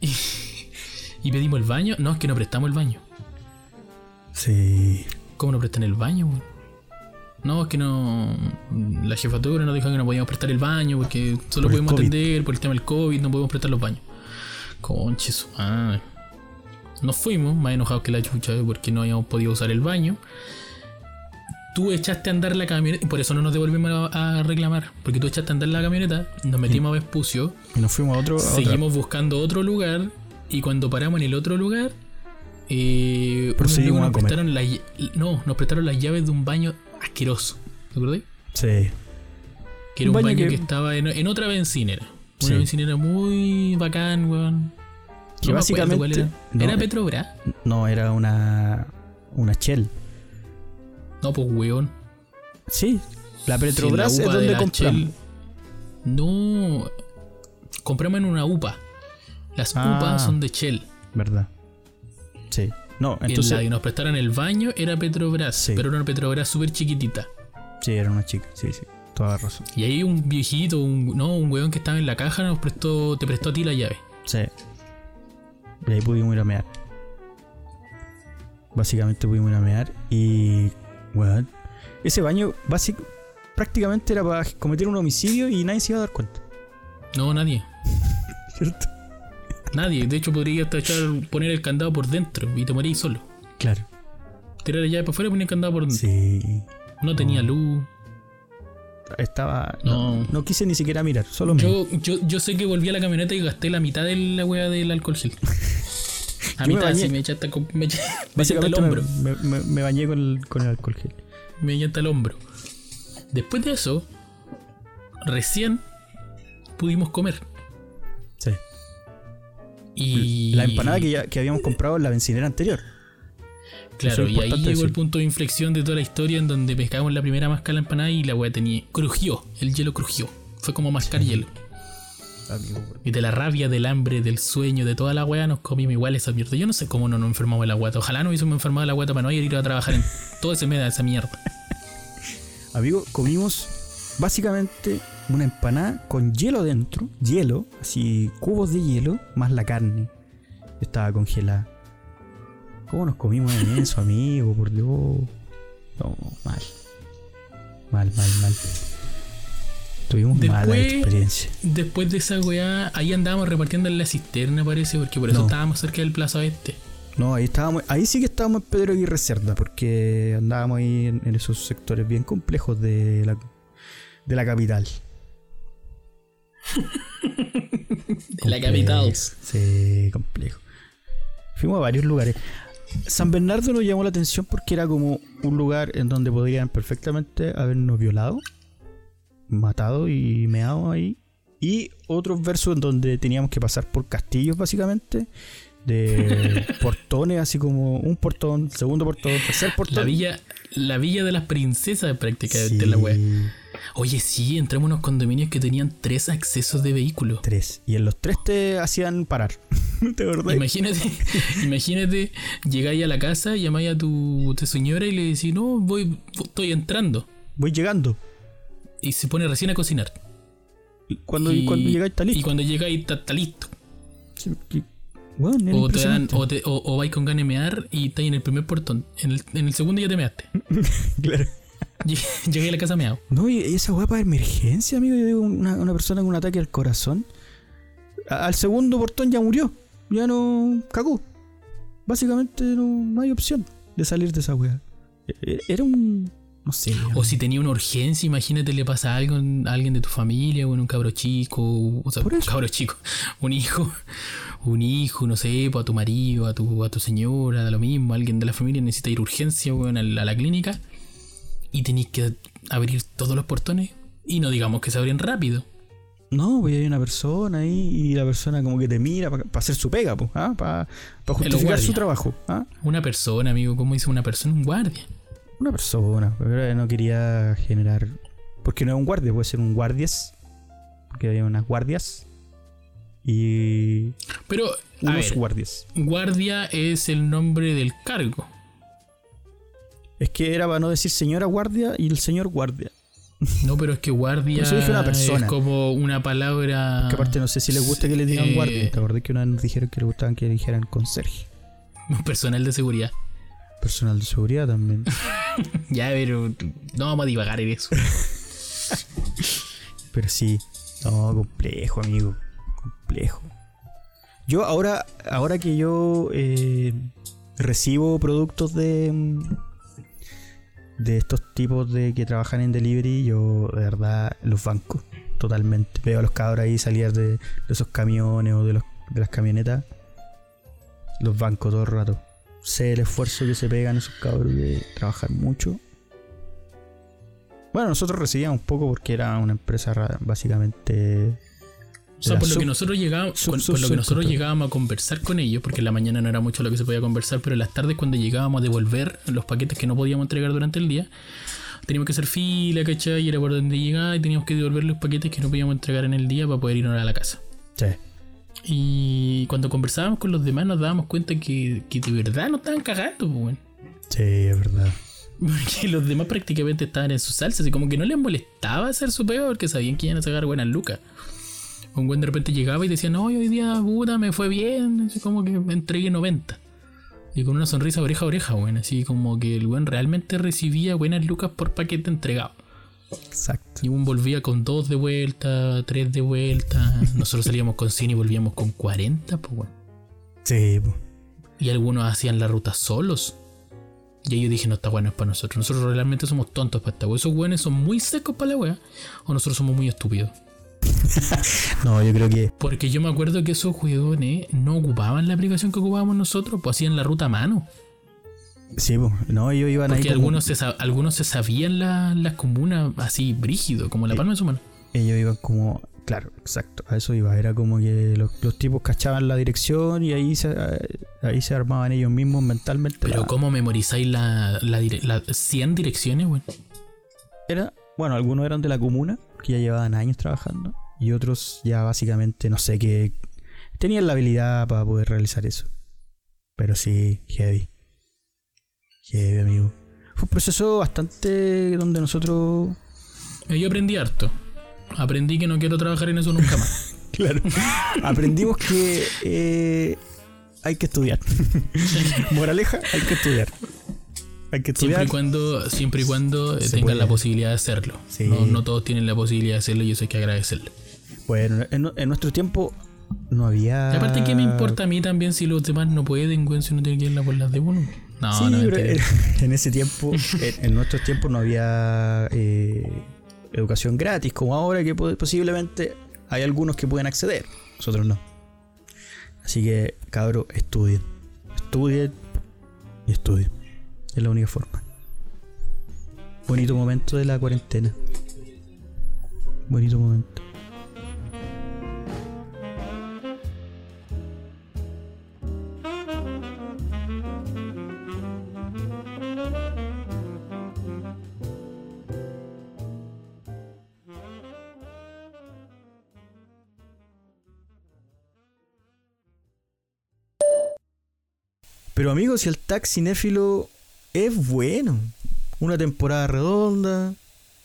Y, y pedimos el baño. No, es que no prestamos el baño. Sí. ¿Cómo no prestan el baño? No, es que no. La jefatura nos dijo que no podíamos prestar el baño porque solo Por podemos atender por el tema del COVID, no podemos prestar los baños. Conche su madre. Nos fuimos, más enojados que la chucha, porque no habíamos podido usar el baño. Tú echaste a andar la camioneta, y por eso no nos devolvimos a, a reclamar, porque tú echaste a andar la camioneta, nos metimos a Vespucio, Y nos fuimos a otro. a otra. seguimos buscando otro lugar, y cuando paramos en el otro lugar, eh, unos nos comer. prestaron la no, nos prestaron las llaves de un baño asqueroso. ¿Te acordás? Sí. Que era Un un baño baño, que- que... estaba en, en otra bencinera. Una Sí. bencinera muy bacán, weón. Que No básicamente- cuál era. no, ¿Era eh, Petrobras? No, era una. Una Shell. No, pues weón. Sí. La Petrobras la es donde compramos. No. Compramos en una UPA. Las Ah. UPA son de Shell. ¿Verdad? Sí. No, Y en entonces. la que nos prestaron el baño era Petrobras. Sí. Pero era una Petrobras súper chiquitita. Sí, era una chica. Sí, sí. Toda la razón. Y ahí un viejito, un, no, un weón que estaba en la caja nos prestó, te prestó a ti la llave. Sí. Y ahí pudimos ir a mear. Básicamente pudimos ir a mear y. Bueno, ese baño básico, prácticamente era para cometer un homicidio y nadie se iba a dar cuenta. No, nadie. ¿Cierto? Nadie. De hecho, podría hasta echar, poner el candado por dentro y te morís solo. Claro. Tirar la llave para afuera y poner el candado por dentro. Sí. No tenía luz. Estaba. No, No. no quise ni siquiera mirar, solo me. Yo, yo, yo sé que volví a la camioneta y gasté la mitad de la wea del alcohol gel. A bañé. sí, me echaste, con- me, hasta el hombro. me- bañé con el, con el alcohol gel. Me hasta el hombro. Después de eso, recién pudimos comer. Sí. Y La empanada que, ya, que habíamos comprado en la bencinera anterior. Claro, es y ahí llegó el punto de inflexión de toda la historia en donde pescamos la primera máscara de la empanada y la weá tenía. crujió, el hielo crujió. Fue como mascar hielo. Amigo, Y de la rabia, del hambre, del sueño, de toda la weá, nos comimos igual esa mierda. Yo no sé cómo no nos enfermamos de la guata. Ojalá no hubiésemos enfermado de la guata para no ir a trabajar en todo ese de esa mierda. Amigo, comimos básicamente una empanada con hielo dentro, hielo, así cubos de hielo, más la carne. Estaba congelada. ¿Cómo nos comimos en eso, amigo? Por Dios. No, mal. Mal, mal, mal. Tuvimos mala Después- experiencia. Después de esa weá, ahí andábamos repartiendo en la cisterna, parece, porque por eso No. estábamos cerca del Plaza Este. No, ahí estábamos, ahí sí que estábamos en Pedro Aguirre Cerda, porque andábamos ahí en, en esos sectores bien complejos de la, de la capital. De la capital. Sí, complejo. Fuimos a varios lugares. San Bernardo nos llamó la atención porque era como un lugar en donde podrían perfectamente habernos violado, matado y meado ahí. Y otros versos en donde teníamos que pasar por castillos, básicamente, de portones, así como un portón, segundo portón, tercer portón. La villa, la villa de las princesas prácticamente Sí, la weá. Oye, sí, entramos en unos condominios que tenían tres accesos de vehículos. Tres. Y en los tres te hacían parar. ¿Te acordás? Imagínate, imagínate, llegáis a la casa, llamáis a tu, tu señora y le decís, no, voy, estoy entrando. Voy llegando. Y se pone recién a cocinar. Y cuando, y, cuando llegáis está Y listo. cuando llegáis está, está listo. Sí, y- O te dan, o, te, o, o vais con ganas de mear y estáis en el primer portón. En el, en el segundo ya te measte. Claro. Llegué a la casa meado. No, y esa weá para emergencia, amigo. Yo digo, una, una persona con un ataque al corazón. a- al segundo portón ya murió. Ya no cagó. Básicamente no, no hay opción de salir de esa weá. E- e- Era un. No sé. O si tenía una urgencia, imagínate le pasa algo a alguien de tu familia, o en un cabro chico, o sea, un cabro chico, un hijo, un hijo, no sé, pues, a tu marido, a tu, a tu señora, da lo mismo, alguien de la familia necesita ir urgencia a la, a la clínica y tenéis que abrir todos los portones y no digamos que se abren rápido. No, pues hay una persona ahí y la persona como que te mira para hacer su pega, pues, ¿ah? para justificar su trabajo. ¿ah? Una persona, amigo, ¿cómo dice una persona? Un guardia. Una persona, pero no quería generar. Porque no es un guardia, puede ser un guardias. Porque había unas guardias. Y. Pero, a Unos ver, guardias. guardia es el nombre del cargo. Es que era para no decir señora guardia y el señor guardia. No, pero es que guardia Por eso dije una persona. es como una palabra. Que aparte no sé si les gusta que les digan Eh, guardia. ¿Te acordás que una vez nos dijeron que les gustaban que dijeran conserje? Personal de seguridad. Personal de seguridad también. Ya, pero no vamos a divagar en eso. Pero sí. No, complejo, amigo. Complejo. Yo ahora, ahora que yo eh, recibo productos de mm, de estos tipos de que trabajan en delivery, yo de verdad los banco totalmente. Veo a los cabros ahí salir de, esos camiones o de, de las camionetas. Los banco todo el rato. Sé el esfuerzo que se pegan esos cabros de trabajar mucho. Bueno, nosotros recibíamos un poco porque era una empresa ra- básicamente O sea, por lo sub- que nosotros llegábamos, sub- con- sub- por lo que nosotros llegábamos a conversar con ellos, porque en la mañana no era mucho lo que se podía conversar, pero en las tardes cuando llegábamos a devolver los paquetes que no podíamos entregar durante el día, teníamos que hacer fila, ¿cachai? Y era por donde llegaba y teníamos que devolver los paquetes que no podíamos entregar en el día para poder irnos a la casa. Sí. Y cuando conversábamos con los demás nos dábamos cuenta que, que de verdad nos estaban cagando, weón. Sí, es verdad. Porque los demás prácticamente estaban en su salsa, así como que no les molestaba hacer su pega porque sabían que iban a sacar buenas lucas. Un buen de repente llegaba y decía, no, hoy día puta me fue bien, así como que me entregué 90. Y con una sonrisa oreja a oreja, weón, así como que el buen realmente recibía buenas lucas por paquete entregado. Exacto. Y un volvía con dos de vuelta, tres de vuelta. Nosotros salíamos con 100 y volvíamos con 40, pues weón. Sí, po. Y algunos hacían la ruta solos. Y ahí yo dije, no, está bueno, es para nosotros. Nosotros realmente somos tontos para esta wea. Esos weones son muy secos para la wea. O nosotros somos muy estúpidos. No, yo creo que Porque yo me acuerdo que esos weones no ocupaban la aplicación que ocupábamos nosotros, pues hacían la ruta a mano. Sí. No, ellos iban ahí Porque como- algunos se, algunos se sabían la- las comunas así brígido, como la palma de su mano. ellos iban como claro, exacto, a eso iba, era como que los, los tipos cachaban la dirección y ahí se ahí se armaban ellos mismos mentalmente. Pero la- ¿cómo memorizáis la, la, dire- la 100 direcciones, weón? era, bueno, algunos eran de la comuna, que ya llevaban años trabajando, y otros ya básicamente no sé qué tenían la habilidad para poder realizar eso. Pero sí, heavy. Heavy, amigo. Fue un proceso bastante donde nosotros Eh, Yo aprendí harto. Aprendí que no quiero trabajar en eso nunca más. Claro. Aprendimos que eh, hay que estudiar. Moraleja, hay que estudiar. Hay que Siempre estudiar. y cuando, siempre y cuando eh, Se tengan puede. la posibilidad de hacerlo. Sí. No, no todos tienen la posibilidad de hacerlo y eso hay que agradecerle. Bueno, en, en nuestro tiempo no había. Y aparte, ¿qué me importa a mí también si los demás no pueden, güey, si uno tiene que irla por las de uno? No, Sí, no, en, ese tiempo, en, en nuestros tiempos no había eh, educación gratis, como ahora que po- posiblemente hay algunos que pueden acceder, nosotros no. Así que, cabros, estudien. Estudien y estudien. Es la única forma. Bonito momento de la cuarentena. Bonito momento. Si el tag cinéfilo es bueno. Una temporada redonda,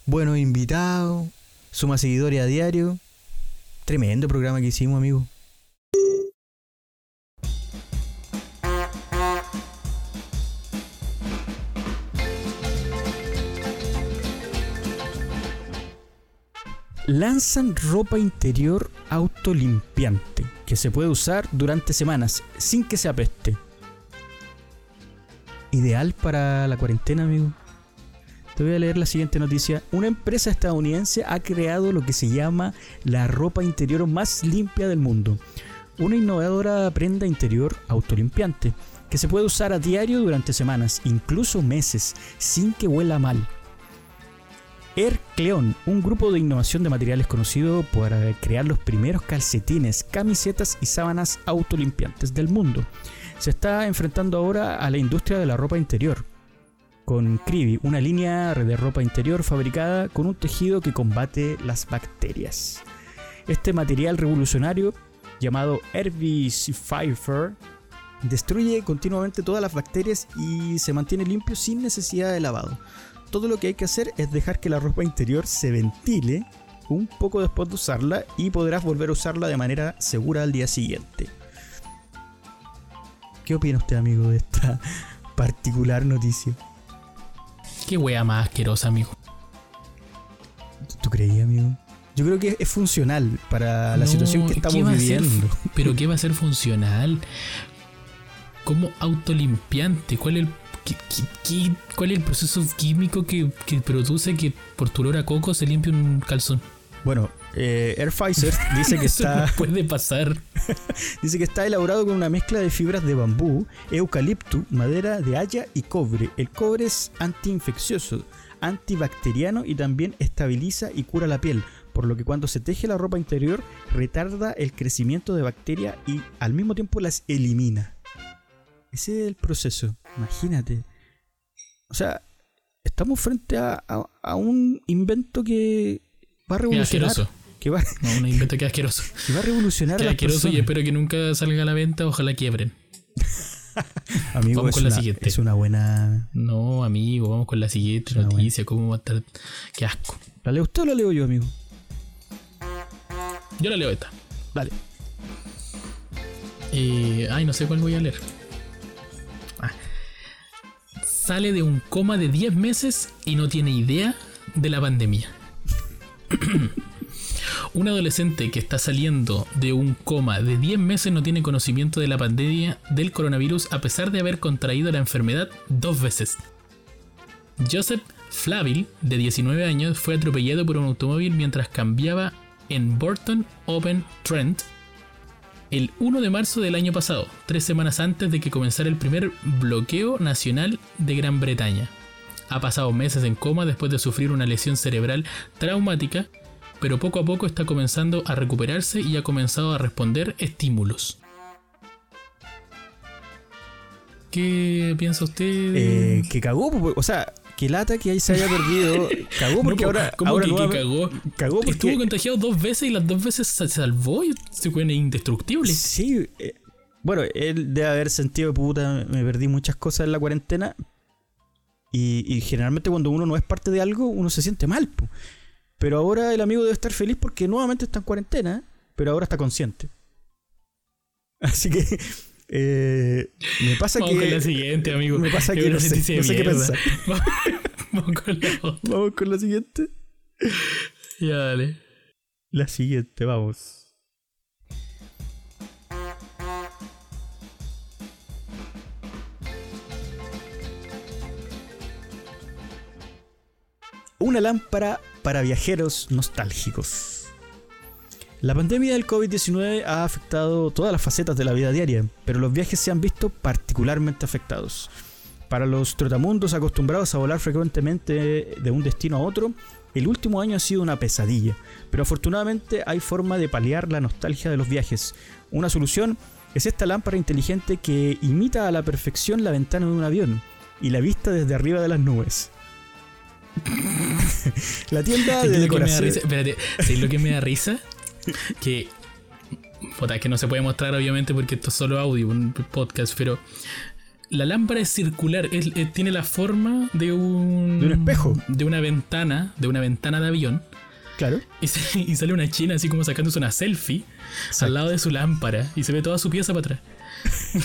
buenos invitados, suma seguidores a diario. Tremendo programa que hicimos, amigo. lanzan ropa interior autolimpiante que se puede usar durante semanas sin que se apeste. Ideal para la cuarentena, amigo. Te voy a leer la siguiente noticia. Una empresa estadounidense ha creado lo que se llama la ropa interior más limpia del mundo. Una innovadora prenda interior autolimpiante que se puede usar a diario durante semanas, incluso meses, sin que huela mal. Air Cleon, un grupo de innovación de materiales conocido por crear los primeros calcetines, camisetas y sábanas autolimpiantes del mundo, se está enfrentando ahora a la industria de la ropa interior, con Cribi, una línea de ropa interior fabricada con un tejido que combate las bacterias. Este material revolucionario, llamado Herbicifier, destruye continuamente todas las bacterias y se mantiene limpio sin necesidad de lavado. Todo lo que hay que hacer es dejar que la ropa interior se ventile un poco después de usarla y podrás volver a usarla de manera segura al día siguiente. ¿Qué opina usted, amigo, de esta particular noticia? Qué wea más asquerosa, amigo. ¿Tú creías, amigo? Yo creo que es funcional para la No, situación que ¿qué estamos ser viviendo. Pero ¿qué va a ser funcional? ¿Cómo autolimpiante? ¿Cuál es el, qué- qué- qué- cuál es el proceso químico que, que produce que por tu olor a coco se limpie un calzón? Bueno, eh, Air Pfizer dice que está puede pasar. dice que está elaborado con una mezcla de fibras de bambú, eucalipto, madera de haya y cobre. El cobre es antiinfeccioso, antibacteriano y también estabiliza y cura la piel, por lo que cuando se teje la ropa interior retarda el crecimiento de bacterias y al mismo tiempo las elimina. Ese es el proceso, imagínate. O sea, estamos frente a, a- a un invento que va a revolucionar. asqueroso. Que va, No, un invento que asqueroso. que va a revolucionar las asqueroso y personas. espero que nunca salga a la venta. Ojalá quiebren. Amigo, Vamos con la siguiente. Es una buena. No, amigo, vamos con la siguiente noticia. ¿Cómo va a estar? Qué asco. ¿La leo usted o la leo yo, amigo? Yo la leo esta. Dale. Eh, ay, no sé cuál voy a leer. Ah. Sale de un coma de 10 meses y no tiene idea de la pandemia. un adolescente que está saliendo de un coma de 10 meses no tiene conocimiento de la pandemia del coronavirus a pesar de haber contraído la enfermedad dos veces. Joseph Flaville, de 19 años, fue atropellado por un automóvil mientras cambiaba en Burton Open Trent el 1 de marzo del año pasado, tres semanas antes de que comenzara el primer bloqueo nacional de Gran Bretaña. Ha pasado meses en coma después de sufrir una lesión cerebral traumática, pero poco a poco está comenzando a recuperarse y ha comenzado a responder estímulos. ¿Qué piensa usted? Eh, que cagó, po, o sea, que lata que ahí se haya perdido. Cagó porque No, po, ahora. ¿Cómo ahora que, que nueva- cagó? Cagó porque. Estuvo contagiado dos veces y las dos veces se salvó y se fue indestructible. Sí, eh, bueno, él debe haber sentido puta, me perdí muchas cosas en la cuarentena. Y, y generalmente cuando uno no es parte de algo, uno se siente mal. po. Pero ahora el amigo debe estar feliz porque nuevamente está en cuarentena, pero ahora está consciente. Así que eh, me pasa Vamos que... con la siguiente, amigo. Me pasa que no sé, no qué pensar. Vamos con la otra. Vamos con la siguiente. Ya, dale. La siguiente, vamos. Una lámpara para viajeros nostálgicos. La pandemia del COVID-19 ha afectado todas las facetas de la vida diaria, pero los viajes se han visto particularmente afectados. Para los trotamundos acostumbrados a volar frecuentemente de un destino a otro, el último año ha sido una pesadilla, pero afortunadamente hay forma de paliar la nostalgia de los viajes. Una solución es esta lámpara inteligente que imita a la perfección la ventana de un avión y la vista desde arriba de las nubes. la tienda ¿Sabes de decoración. Espérate, ¿sabes lo que me da risa? Que. Puta, es que no se puede mostrar, obviamente, porque esto es solo audio, un podcast, pero. La lámpara es circular, es- eh, tiene la forma de un. De un espejo. De una ventana, de una ventana de avión. Claro. Y, se- y sale una china así como sacándose una selfie al lado de su lámpara y se ve toda su pieza para atrás.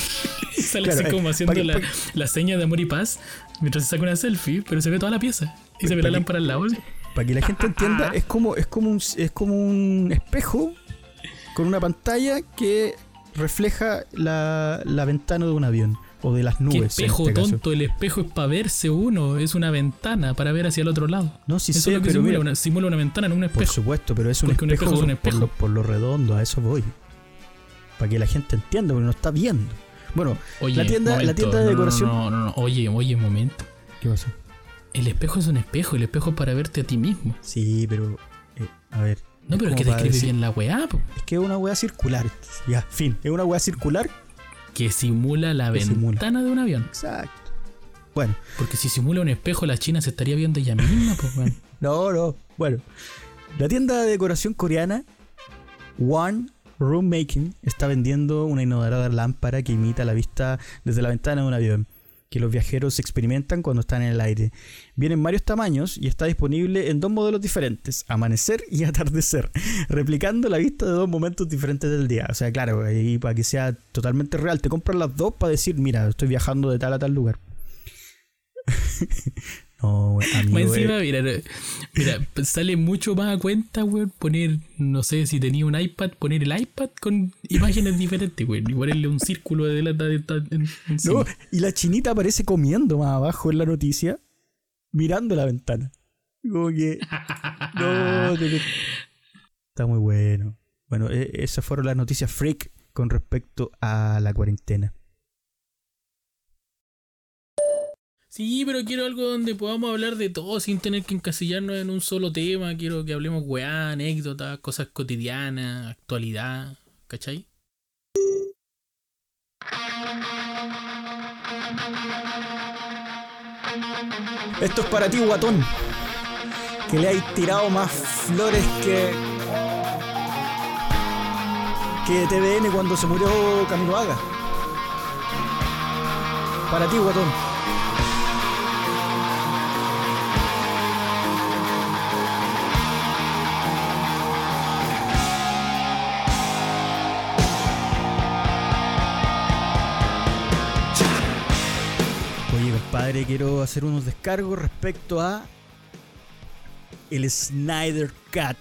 y sale Claro, así como haciendo la, la seña de amor y paz mientras se saca una selfie, pero se ve toda la pieza. Y se ve la que- lámpara al lado. ¿sí? para que la gente entienda, es como, es como un, es como un espejo con una pantalla que refleja la, la ventana de un avión o de las ¿Qué nubes. en espejo este caso. tonto? El espejo es para verse uno, es una ventana para ver hacia el otro lado. No, sí Eso sé, es lo que pero simula, mira, una, simula una ventana, no un por espejo. supuesto, pero es un Porque un espejo, espejo es un por, espejo. lo, por lo redondo, a eso voy. Para que la gente entienda, porque no está viendo. Bueno, Oye, la tienda, la tienda de no, decoración. No, no, no, Oye, oye, un momento. ¿Qué pasó? El espejo es un espejo, el espejo es para verte a ti mismo. Sí, pero. eh, a ver. No, pero es que describe decir- bien la weá, po, Es que es una weá circular. Ya, fin. Es una weá circular. que simula la Que ventana simula. de un avión. Exacto. Bueno, Porque si simula un espejo, la China se estaría viendo ella misma, pues, weón. no, no. Bueno, la tienda de decoración coreana One Room Making está vendiendo una innovadora lámpara que imita la vista desde la ventana de un avión que los viajeros experimentan cuando están en el aire. Viene en varios tamaños y está disponible en dos modelos diferentes, amanecer y atardecer, replicando la vista de dos momentos diferentes del día. O sea, claro, ahí para que sea totalmente real, te compras las dos para decir, mira, estoy viajando de tal a tal lugar. no, amigo, Más eh, encima, mira, mira, sale mucho más a cuenta, weón, poner, no sé, si tenía un iPad, poner el iPad con imágenes diferentes, weón, y ponerle un círculo de delata de. No, y la chinita aparece comiendo más abajo en la noticia, mirando la ventana. Como que. No, de- Está muy bueno. Bueno, e- esas fueron las noticias freak con respecto a la cuarentena. Sí, pero quiero algo donde podamos hablar de todo sin tener que encasillarnos en un solo tema. Quiero que hablemos weá, anécdotas, cosas cotidianas, actualidad, ¿cachai? Esto es para ti, guatón. Que le hay tirado más flores que. que TVN cuando se murió Camilo Haga. Para ti, guatón. Compadre, quiero hacer unos descargos respecto a el Snyder Cut.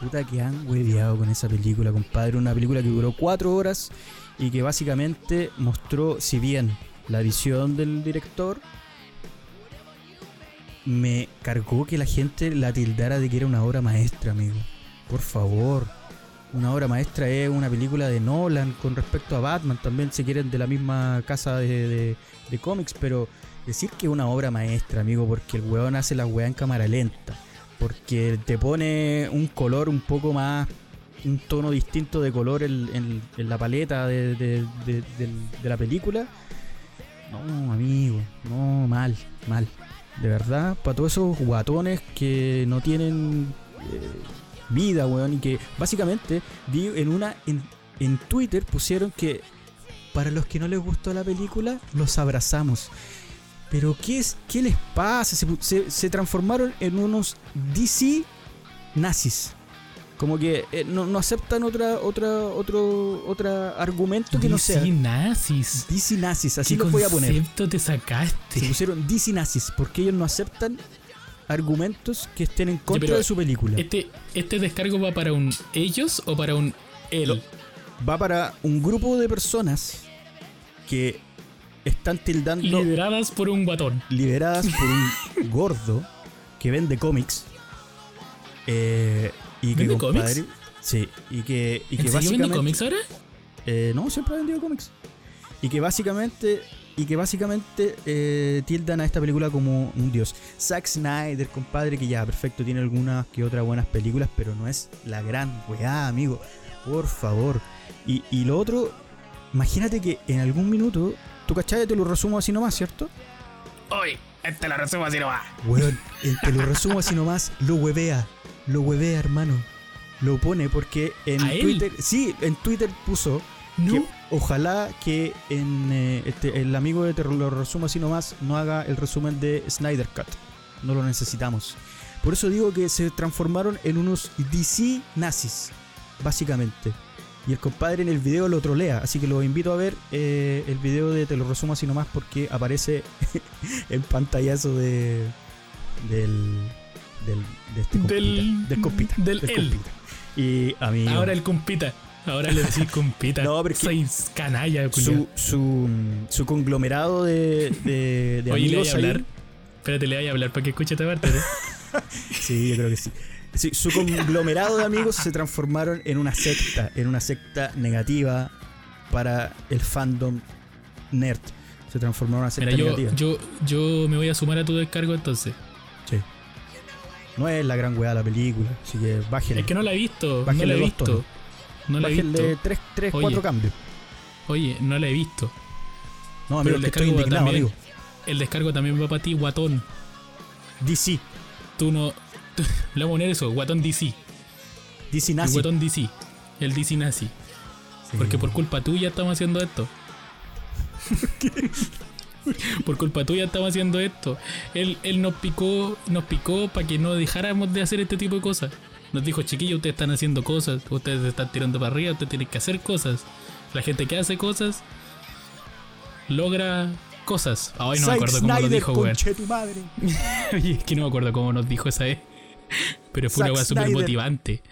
Puta que han hueveado con esa película, compadre. Una película que duró cuatro horas y que básicamente mostró, si bien la visión del director me cargó que la gente la tildara de que era una obra maestra, amigo. Por favor. Una obra maestra es una película de Nolan con respecto a Batman, también se quieren de la misma casa de- de cómics, pero decir que es una obra maestra, amigo, porque el weón hace la weá en cámara lenta, porque te pone un color un poco más, un tono distinto de color en, la paleta de, de- la película. No, amigo, no, mal, mal. De verdad, para todos esos guatones que no tienen eh, vida, weón, y que básicamente en una en Twitter pusieron que para los que no les gustó la película, los abrazamos. Pero ¿qué, es, qué les pasa? Se, pu- se- se transformaron en unos DC nazis. Como que eh, no, no aceptan otra otra otro otra argumento que no sea DC nazis. DC nazis, así ¿Qué los voy a poner. concepto te sacaste? Se pusieron DC nazis porque ellos no aceptan argumentos que estén en contra pero de su película. Este, ¿Este descargo va para un ellos o para un él? Va para un grupo de personas que están tildando Lideradas por un guatón. lideradas por un gordo que vende cómics. eh, y que ¿Vende compadre. cómics? Sí, y que, y ¿En que básicamente. cómics ahora? Eh, no, siempre ha vendido cómics. Y que básicamente. Y que básicamente eh, tildan a esta película como un dios. Zack Snyder, compadre, que ya, perfecto, tiene algunas que otras buenas películas, pero no es la gran weá, amigo. Por favor. Y, y lo otro, imagínate que en algún minuto, tú cachai, te lo resumo así nomás, ¿cierto? Hoy, este lo resumo así nomás. Weón, el te lo resumo así nomás, lo huevea. Lo huevea, hermano. Lo pone porque en ¿A él? Twitter. Sí, en Twitter puso No. que ojalá que en, eh, este, el amigo de Te lo resumo así nomás no haga el resumen de Snyder Cut. No lo necesitamos. Por eso digo que se transformaron en unos DC nazis, básicamente. Y el compadre en el video lo trolea, así que lo invito a ver eh, el video de Te lo resumo así nomás porque aparece el pantallazo de, del, del, de este compita. Del- Del, compita. del él. compita. Y a mí. Ahora el compita. Ahora le decís compita. No, pero es que- Sois canalla, culiao. su, su, su conglomerado de, de, de Oye, le voy a hablar. ahí. Espérate, le voy a hablar para que escuche esta parte. ¿no? Sí, yo creo que sí. Sí, Su conglomerado de amigos se transformaron en una secta, en una secta negativa para el fandom nerd. Se transformó en una secta Mira, yo, negativa. yo, yo me voy a sumar a tu descargo entonces. Sí. No es la gran weá la película, así que bájenle. Es que no la he visto. No Bájenle la he visto. tonos. No la he Bájenle visto. tres, tres Oye. cuatro cambios. Oye, no la he visto. No, Pero amigo, el que estoy descargo indignado, también. amigo. El descargo también va para ti, guatón. DC. Tú no. le vamos a poner eso, guatón DC. DC El nazi. guatón DC. El DC nazi. Sí. Porque por culpa tuya estamos haciendo esto. por culpa tuya estamos haciendo esto. Él, él nos picó, nos picó para que no dejáramos de hacer este tipo de cosas. Nos dijo, chiquillos, ustedes están haciendo cosas, ustedes se están tirando para arriba, ustedes tienen que hacer cosas. La gente que hace cosas logra cosas. Ay, no me acuerdo cómo lo Snyder, dijo, weón. Oye, es que no me acuerdo cómo nos dijo esa vez. Pero fue una weá súper motivante.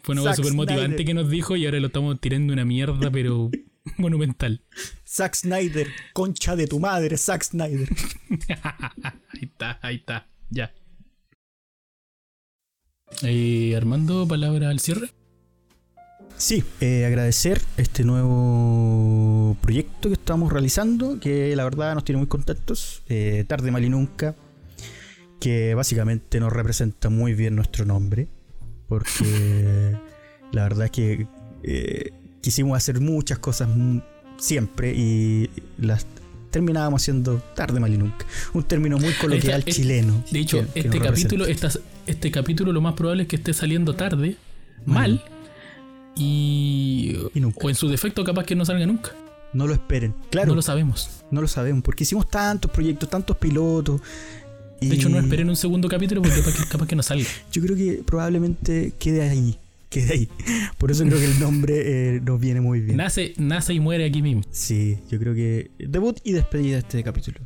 Fue una weá súper motivante que nos dijo y ahora lo estamos tirando una mierda, pero monumental. Zack Snyder, concha de tu madre, Zack Snyder. ahí está, ahí está, ya. Eh, Armando, palabra al cierre. Sí, eh, agradecer este nuevo proyecto que estamos realizando, que la verdad nos tiene muy contentos. Eh, Tarde mal y nunca, que básicamente nos representa muy bien nuestro nombre, porque la verdad es que eh, quisimos hacer muchas cosas siempre y las terminábamos haciendo tarde mal y nunca. Un término muy coloquial Esta- chileno. De hecho, que- este capítulo, esta- este capítulo lo más probable es que esté saliendo tarde, mal, y, Y nunca. o en su defecto capaz que no salga nunca. No lo esperen. Claro, No lo sabemos. no lo sabemos, porque hicimos tantos proyectos, tantos pilotos. De y- hecho, no esperen un segundo capítulo porque capaz que, capaz que no salga. Yo creo que probablemente quede ahí. Quede ahí. Por eso creo que el nombre eh, nos viene muy bien. Nace, nace y muere aquí mismo. Sí, yo creo que debut y despedida de este capítulo.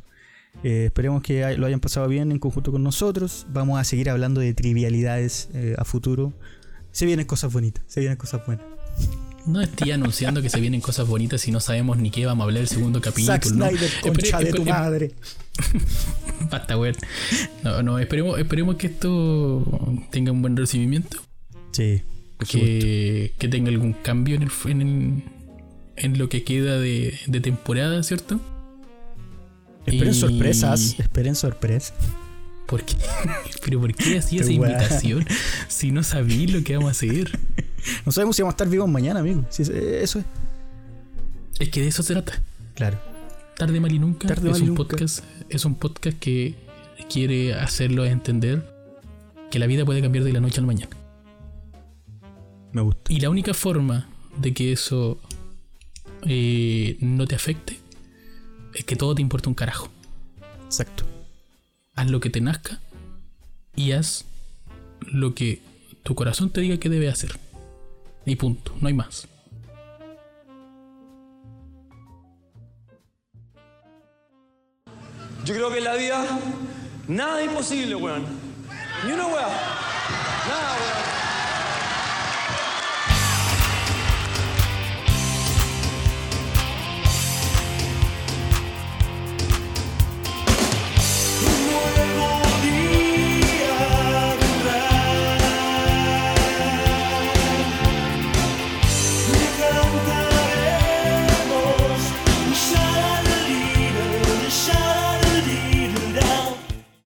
Eh, esperemos que lo hayan pasado bien en conjunto con nosotros. Vamos a seguir hablando de trivialidades eh, a futuro. Se vienen cosas bonitas, se vienen cosas buenas. No estoy anunciando que se vienen cosas bonitas si no sabemos ni qué vamos a hablar el segundo capítulo. Zack ¿no? Snyder, Espere- concha de tu madre. Basta, weón. No, no, esperemos, esperemos que esto tenga un buen recibimiento. Sí. Que, que tenga algún cambio en, el, en, el- en lo que queda de, de temporada, ¿cierto? Esperen y- sorpresas, esperen sorpresas. ¿Por qué? ¿Pero por qué hacía esa invitación si no sabía lo que vamos a hacer? No sabemos si vamos a estar vivos mañana, amigo. Sí, eso es. Es que de eso se trata. Claro. Tarde mal y nunca Tarde, es mal un nunca. podcast es un podcast que quiere hacerlo entender que la vida puede cambiar de la noche a la mañana. Me gusta. Y la única forma de que eso eh, no te afecte es que todo te importa un carajo. Exacto. Haz lo que te nazca y haz lo que tu corazón te diga que debe hacer. Y punto, no hay más. Yo creo que en la vida nada es imposible, weón. Ni una weá.